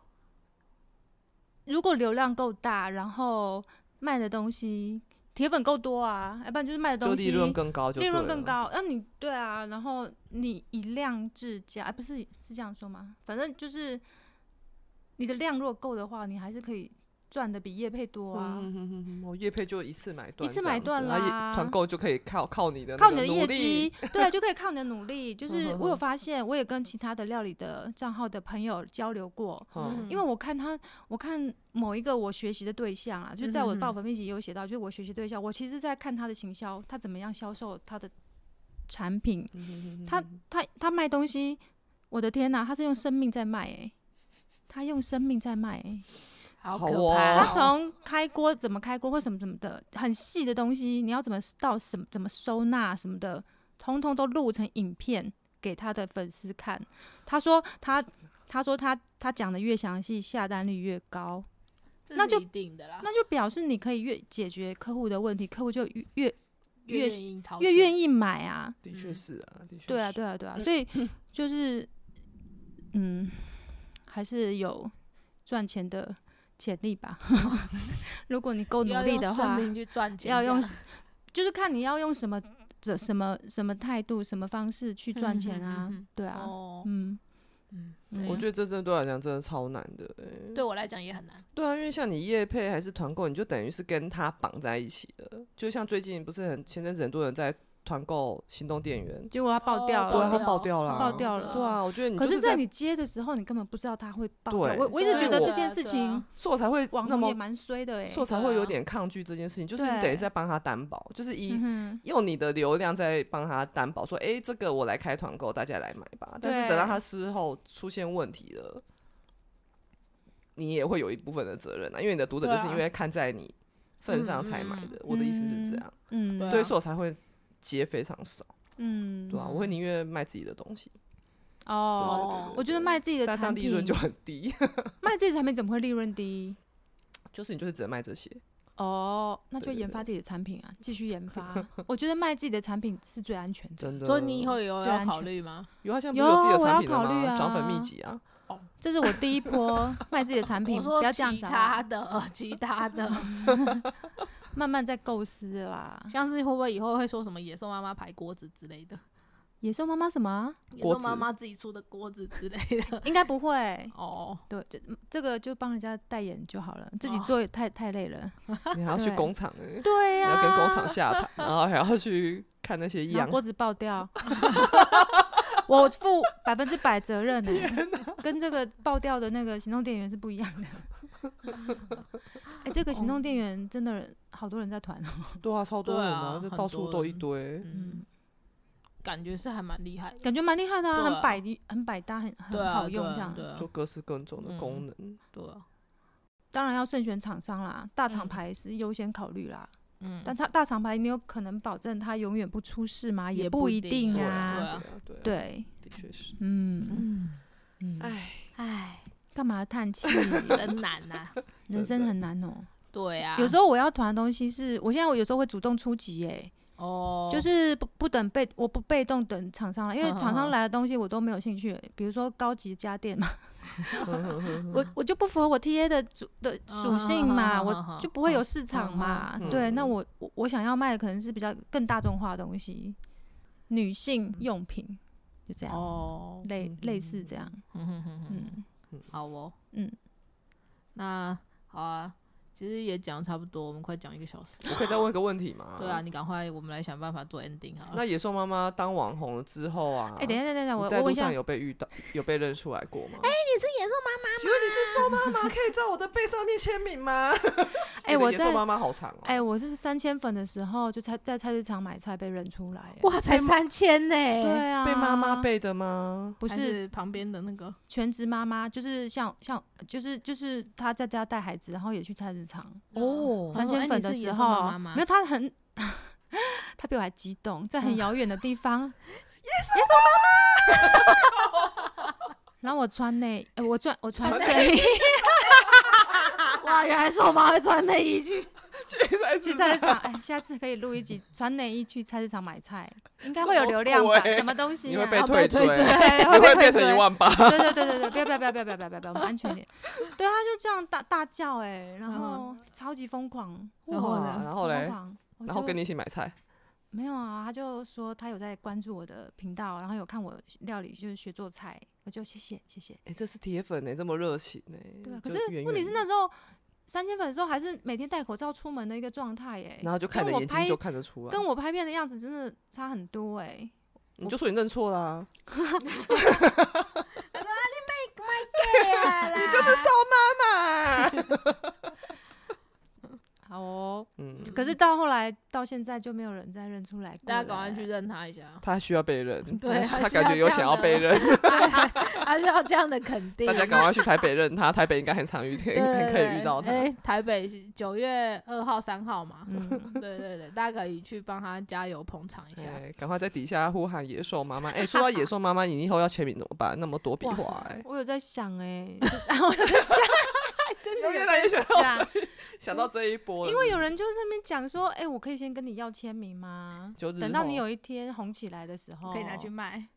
[SPEAKER 3] 如果流量够大，然后卖的东西铁粉够多啊，要不然就是卖的东西
[SPEAKER 2] 利润更高就
[SPEAKER 3] 利润。更高。那、你对啊，然后你以量制价，啊、不是是这样说吗？反正就是你的量如果够的话，你还是可以赚的比业配多啊。
[SPEAKER 2] 我业配就一次买断，
[SPEAKER 3] 一次买断
[SPEAKER 2] 啦，
[SPEAKER 3] 啦
[SPEAKER 2] 团购就可以靠靠你的
[SPEAKER 3] 靠你的业绩，对，就可以靠你的努力。就是我有发现，我也跟其他的料理的账号的朋友交流过，因为我看他，我看某一个我学习的对象啊，就在我的
[SPEAKER 1] 嗯哼哼
[SPEAKER 3] 爆粉面集也有写到，就是我学习对象，我其实在看他的行销，他怎么样销售他的产品，他他他卖东西，我的天呐，他是用生命在卖哎、他用生命在卖哎、
[SPEAKER 1] 好可怕
[SPEAKER 2] 哦
[SPEAKER 3] 他从开锅怎么开锅或什么什么的，很细的东西，你要怎么到什么怎么收纳什么的，通通都录成影片给他的粉丝看。他说他他说他他讲的越详细，下单率越高，那就
[SPEAKER 1] 定的啦，
[SPEAKER 3] 那就表示你可以越解决客户的问题，客户就越越
[SPEAKER 1] 越
[SPEAKER 3] 越
[SPEAKER 1] 愿意掏
[SPEAKER 3] 越愿意买啊。
[SPEAKER 2] 的确是啊，的确
[SPEAKER 3] 对啊，对啊，对啊，所以就是，嗯，还是有赚钱的潜力吧。[LAUGHS] 如果你够努力的话，
[SPEAKER 1] 生命去赚钱，
[SPEAKER 3] 要用就是看你要用什么这什么什么态度、什么方式去赚钱啊。对啊，
[SPEAKER 1] 哦，
[SPEAKER 3] 嗯，
[SPEAKER 1] 嗯，
[SPEAKER 3] 嗯
[SPEAKER 2] 我觉得这真的对我来讲真的超难的、欸。
[SPEAKER 1] 对我来讲也很难。
[SPEAKER 2] 对啊，因为像你业配还是团购，你就等于是跟他绑在一起的。就像最近不是很前阵子很多人在团购行动电源，
[SPEAKER 3] 结果它爆掉
[SPEAKER 1] 了
[SPEAKER 2] 对。它爆掉了啊，
[SPEAKER 3] 爆掉了
[SPEAKER 2] 对啊，我觉得你
[SPEAKER 3] 可
[SPEAKER 2] 是在
[SPEAKER 3] 在你接的时候，你根本不知道它会爆掉。
[SPEAKER 2] 对
[SPEAKER 3] 我我一直觉得这件事情，
[SPEAKER 2] 所以我才会那么
[SPEAKER 3] 网红也，蛮衰的哎。
[SPEAKER 2] 所以我才会有点抗拒这件事情，就是你等于在帮他担保，就是以用你的流量在帮他担保，说，哎、这个我来开团购，大家来买吧。但是等到他事后出现问题了，你也会有一部分的责任啊，因为你的读者就是因为看在你份上才买的。我的意思是这样，
[SPEAKER 3] 嗯，
[SPEAKER 1] 对，
[SPEAKER 2] 所以我才会接非常少，
[SPEAKER 3] 嗯，
[SPEAKER 2] 对啊、我会宁愿卖自己的东西，
[SPEAKER 3] 哦，我觉得卖自己的
[SPEAKER 2] 但这样
[SPEAKER 3] 产品
[SPEAKER 2] 利润就很低，
[SPEAKER 3] 卖自己的产品怎么会利润低？[LAUGHS]
[SPEAKER 2] 就是你就是只能卖这些。
[SPEAKER 3] 哦，那就研发自己的产品啊，继续研发。我觉得卖自己的产品是最安全的。
[SPEAKER 2] 真的，[LAUGHS]
[SPEAKER 1] 所以你以后有要考虑吗？
[SPEAKER 2] 有啊现在不是有自己的产品了
[SPEAKER 3] 我要考虑
[SPEAKER 2] 吗？涨粉
[SPEAKER 3] 啊
[SPEAKER 2] 秘籍啊，
[SPEAKER 3] 这是我第一波卖自己的产品，[LAUGHS] 不要这样
[SPEAKER 1] 其他的，其他的，
[SPEAKER 3] 慢慢在构思啦。
[SPEAKER 1] 像是会不会以后会说什么野兽妈妈排锅子之类的，
[SPEAKER 3] 野兽妈妈什么啊？
[SPEAKER 1] 野兽妈妈自己出的锅子之类的。[LAUGHS]
[SPEAKER 3] 应该不会。
[SPEAKER 1] 哦，
[SPEAKER 3] 对，这这个就帮人家代言就好了，自己
[SPEAKER 1] 哦
[SPEAKER 3] 做也太太累了。[LAUGHS]
[SPEAKER 2] 你还要去工厂哎、
[SPEAKER 3] 对呀、
[SPEAKER 2] 你要跟工厂下台，[LAUGHS] 然后还要去看那些样。
[SPEAKER 3] 锅子爆掉，我负百分之百责任呢、跟这个爆掉的那个行动电源是不一样的。哎、这个行动电源真的好多人在团哦。[LAUGHS]
[SPEAKER 2] 对啊，超多人
[SPEAKER 1] 对啊
[SPEAKER 2] 这到处都一堆。
[SPEAKER 1] 嗯，
[SPEAKER 3] 嗯，
[SPEAKER 1] 感觉是还蛮厉害。
[SPEAKER 3] 感觉蛮厉害的啊，很百很百搭，很很好用这样。
[SPEAKER 2] 就，各式各种的功能，
[SPEAKER 1] 对啊，
[SPEAKER 3] 当然要慎选厂商啦，大厂
[SPEAKER 1] 嗯
[SPEAKER 3] 牌是优先考虑啦。
[SPEAKER 1] 嗯，
[SPEAKER 3] 但它大厂牌，你有可能保证它永远不出事吗？
[SPEAKER 1] 也
[SPEAKER 3] 不一
[SPEAKER 1] 定
[SPEAKER 3] 啊。
[SPEAKER 2] 啊，对啊，
[SPEAKER 3] 对，
[SPEAKER 2] 的确是。
[SPEAKER 3] 嗯
[SPEAKER 1] 嗯，
[SPEAKER 3] 哎，
[SPEAKER 2] 哎，
[SPEAKER 1] 唉，
[SPEAKER 3] 干嘛叹气？[LAUGHS]
[SPEAKER 1] 真难呐。
[SPEAKER 3] 人生很难哦。
[SPEAKER 1] 对啊，
[SPEAKER 3] 有时候我要团的东西是，我现在我有时候会主动出击，哎，
[SPEAKER 1] 哦，
[SPEAKER 3] 就是不不等被我不被动等厂商来，因为厂商来的东西我都没有兴趣，比如说高级家电嘛，
[SPEAKER 2] 嗯 [LAUGHS]
[SPEAKER 3] 我我就不符合我 TA 的主的属性嘛，我就不会有市场嘛。对，
[SPEAKER 2] 嗯
[SPEAKER 3] 那我我我想要卖的可能是比较更大众化的东西，女性用品，就这样，
[SPEAKER 1] 哦，
[SPEAKER 3] 类类似这样，
[SPEAKER 1] 嗯，好哦，
[SPEAKER 3] 嗯，
[SPEAKER 1] 那好啊，其实也讲差不多，我们快讲一个小时。
[SPEAKER 2] 我可以再问一个问题吗？[LAUGHS]
[SPEAKER 1] 对啊，。你赶快，我们来想办法做 ending 好了。
[SPEAKER 2] 那野兽妈妈当网红了之后啊，
[SPEAKER 3] 哎，等一下等一下，等一下，我我问一下
[SPEAKER 2] 在路上，有被遇到，有被认出来过吗？哎，
[SPEAKER 1] 你是野兽妈妈
[SPEAKER 2] 请问你是兽妈妈？可以在我的背上面签名吗？[LAUGHS]
[SPEAKER 3] 哎，我在
[SPEAKER 2] 你的野兽妈妈好长哦。
[SPEAKER 3] 哎，我是三千粉的时候，就菜在菜市场买菜被认出来。哎
[SPEAKER 1] 哇，才三千呢！
[SPEAKER 3] 对啊，
[SPEAKER 2] 被妈妈背的吗？
[SPEAKER 3] 不是
[SPEAKER 1] 是旁边的那个
[SPEAKER 3] 全职妈妈，就是像像就是就是她在家带孩子，然后也去菜市场。
[SPEAKER 2] 哦
[SPEAKER 3] 三千粉的时候，
[SPEAKER 1] 妈妈吗
[SPEAKER 3] 没有他很，他比我还激动，在很遥远的地方，[LAUGHS] 野兽妈妈。[LAUGHS] 然后我穿内，欸我穿我穿睡衣 [LAUGHS]
[SPEAKER 1] 哇，原来是我妈会穿内衣去。[LAUGHS]
[SPEAKER 3] 去菜市场，哎，下次可以录一集《穿内衣去菜市场买菜》，应该会有流量吧？
[SPEAKER 2] 什么
[SPEAKER 3] 东西？[LAUGHS]
[SPEAKER 2] 你会被
[SPEAKER 3] 推
[SPEAKER 2] 推？
[SPEAKER 3] 会被
[SPEAKER 2] 推
[SPEAKER 3] 推
[SPEAKER 2] 一万八？
[SPEAKER 3] 对对对对对，不要不要不要不要不要不要，我们安全点。对，他就这样大大叫，哎，然后超级疯狂，
[SPEAKER 1] 然后呢？
[SPEAKER 3] 疯狂。
[SPEAKER 2] 然后跟你一起买菜？
[SPEAKER 3] 没有啊，他就说他有在关注我的频道，然后有看我料理，就是学做菜。我就谢谢谢谢。
[SPEAKER 2] 哎，这是铁粉呢，这么热情呢。
[SPEAKER 3] 对，可
[SPEAKER 2] 是
[SPEAKER 3] 问题是那时候。三千粉的时候，还是每天戴口罩出门的一个状态耶，
[SPEAKER 2] 然后就看
[SPEAKER 3] 跟我拍
[SPEAKER 2] 着眼睛就看得出来，
[SPEAKER 3] 跟我拍片的样子真的差很多哎。
[SPEAKER 2] 你就说你认错啦，
[SPEAKER 1] 对啊，
[SPEAKER 2] 你 [LAUGHS] 就是瘦妈妈。
[SPEAKER 3] 好哦，
[SPEAKER 2] 嗯，
[SPEAKER 3] 可是到后来到现在就没有人再认出来过
[SPEAKER 1] 大家赶快去认他一下，
[SPEAKER 2] 他需要被认，[LAUGHS]
[SPEAKER 1] 对
[SPEAKER 2] 他
[SPEAKER 1] 他
[SPEAKER 2] 感觉有想要被认，[LAUGHS]
[SPEAKER 1] 他需要这样的肯定。
[SPEAKER 2] 大家赶快去台北认他，台北应该很常遇，[LAUGHS] 可以
[SPEAKER 1] 对
[SPEAKER 2] 很可以遇到他。
[SPEAKER 1] 哎、台北是九月二号、三号嘛，
[SPEAKER 3] 嗯，
[SPEAKER 1] 对对对，大家可以去帮他加油捧场一下。
[SPEAKER 2] 哎，赶快在底下呼喊野兽妈妈！哎，说到野兽妈妈，你以后要签名怎么办？那么多笔
[SPEAKER 3] 哇
[SPEAKER 2] 画，哎，
[SPEAKER 3] 我有在想哎、然后我有在想，[LAUGHS] 真的
[SPEAKER 2] 越来
[SPEAKER 3] 越
[SPEAKER 2] 想到
[SPEAKER 3] 想，[LAUGHS]
[SPEAKER 2] 想到这一波了，
[SPEAKER 3] 因为有人就在那边讲说，哎、我可以先跟你要签名吗？
[SPEAKER 2] 就
[SPEAKER 3] 等到你有一天红起来的时候，
[SPEAKER 1] 可以拿去卖。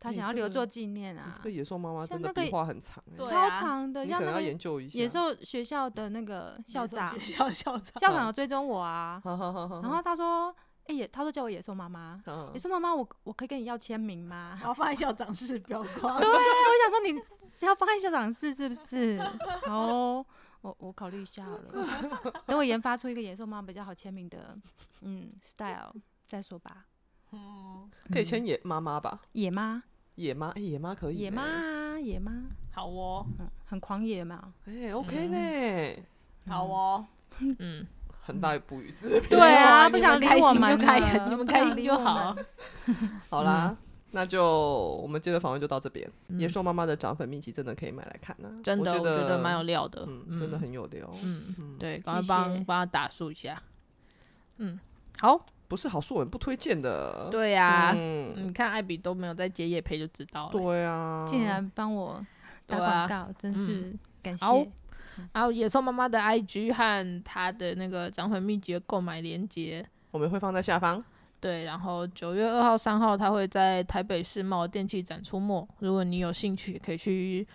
[SPEAKER 3] 他想要留作纪念啊
[SPEAKER 2] 你这，个野兽妈妈
[SPEAKER 3] 像那个
[SPEAKER 2] 真的笔画很长，
[SPEAKER 3] 超
[SPEAKER 1] 啊
[SPEAKER 3] 长的，
[SPEAKER 2] 你可能要
[SPEAKER 3] 像那个
[SPEAKER 2] 研究一下。
[SPEAKER 3] 野兽学校的那个校长，
[SPEAKER 1] 学校校长，
[SPEAKER 3] 校长有追踪我啊，
[SPEAKER 2] 好好好好，
[SPEAKER 3] 然后他说，哎、野，他说叫我野兽妈妈，
[SPEAKER 2] 嗯
[SPEAKER 3] 野兽妈妈，我我可以跟你要签名吗？
[SPEAKER 1] 然后放在校长室标框。[LAUGHS]
[SPEAKER 3] 对，我想说你是要放在校长室是不是？好哦、我我考虑一下好了，[LAUGHS] 等我研发出一个野兽妈妈比较好签名的，嗯，style 再说吧。
[SPEAKER 1] 嗯，
[SPEAKER 2] 可以签野妈妈吧？
[SPEAKER 3] 野妈，
[SPEAKER 2] 野妈，哎，野妈可以呢，
[SPEAKER 3] 野妈啊，野妈，
[SPEAKER 1] 好哦，
[SPEAKER 3] 嗯，很狂野嘛。
[SPEAKER 2] 哎，OK 呢，
[SPEAKER 1] 好哦，嗯，
[SPEAKER 2] 很大一步与自
[SPEAKER 3] 对啊，[LAUGHS] 不想理我们
[SPEAKER 1] 就开
[SPEAKER 3] 了 [LAUGHS]
[SPEAKER 1] 你们开心就好。[LAUGHS]
[SPEAKER 2] 好啦，那就我们接着访问就到这边。
[SPEAKER 1] 嗯。
[SPEAKER 2] 野兽妈妈的涨粉秘籍真的可以买来看呢，
[SPEAKER 1] 真的，
[SPEAKER 2] 我
[SPEAKER 1] 我觉得
[SPEAKER 2] 得
[SPEAKER 1] 蛮有料的，
[SPEAKER 2] 嗯，真的很有料。
[SPEAKER 1] 嗯，
[SPEAKER 2] 嗯，
[SPEAKER 1] 对，赶快帮
[SPEAKER 3] 谢。
[SPEAKER 1] 帮他打数一下。嗯，好，
[SPEAKER 2] 不是好书我们不推荐的。
[SPEAKER 1] 对呀，
[SPEAKER 2] 嗯，
[SPEAKER 1] 你看艾比都没有在接夜配就知道了。
[SPEAKER 2] 对啊，
[SPEAKER 3] 竟然帮我打广告，真是感谢。
[SPEAKER 1] 好然后野兽妈妈的 IG 和她的那个涨粉秘籍的购买链接，
[SPEAKER 2] 我们会放在下方。
[SPEAKER 1] 对，然后九月二号、三号，它会在台北世贸电器展出没。如果你有兴趣，可以去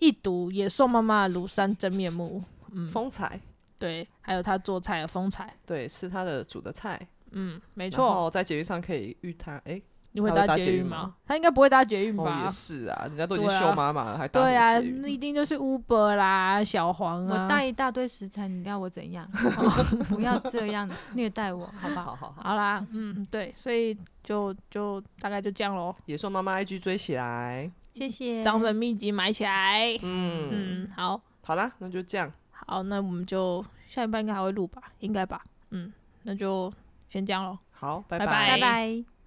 [SPEAKER 1] 一睹野兽妈妈庐山真面目。嗯，
[SPEAKER 2] 风采，
[SPEAKER 1] 对，还有她做菜的风采。
[SPEAKER 2] 对，吃他的煮的菜，
[SPEAKER 1] 嗯，没错。然后。
[SPEAKER 2] 在捷运上可以遇他。哎，
[SPEAKER 1] 你会
[SPEAKER 2] 搭
[SPEAKER 1] 捷运吗
[SPEAKER 2] 捷运吗？
[SPEAKER 1] 她应该不会搭捷运
[SPEAKER 2] 哦，
[SPEAKER 1] 吧
[SPEAKER 2] 也？是啊，人家都已经
[SPEAKER 1] 对啊
[SPEAKER 2] 秀妈妈了，还搭
[SPEAKER 1] 对啊，那一定就是 Uber 啦、小黄啊。
[SPEAKER 3] 我带一大堆食材，你要我怎样？[LAUGHS] 不要这样虐待我，好吧 [LAUGHS]
[SPEAKER 2] 好？好好
[SPEAKER 1] 好，啦，嗯，对，所以就就大概就这样喽。
[SPEAKER 2] 野兽妈妈 IG 追起来。
[SPEAKER 3] 谢谢。
[SPEAKER 1] 涨粉秘籍买起来。
[SPEAKER 2] 嗯，
[SPEAKER 1] 嗯，好
[SPEAKER 2] 好啦，那就这样。
[SPEAKER 1] 好，那我们就下一半应该还会录吧，应该吧。嗯，那就先这样喽。
[SPEAKER 2] 好，拜
[SPEAKER 1] 拜
[SPEAKER 3] 拜拜。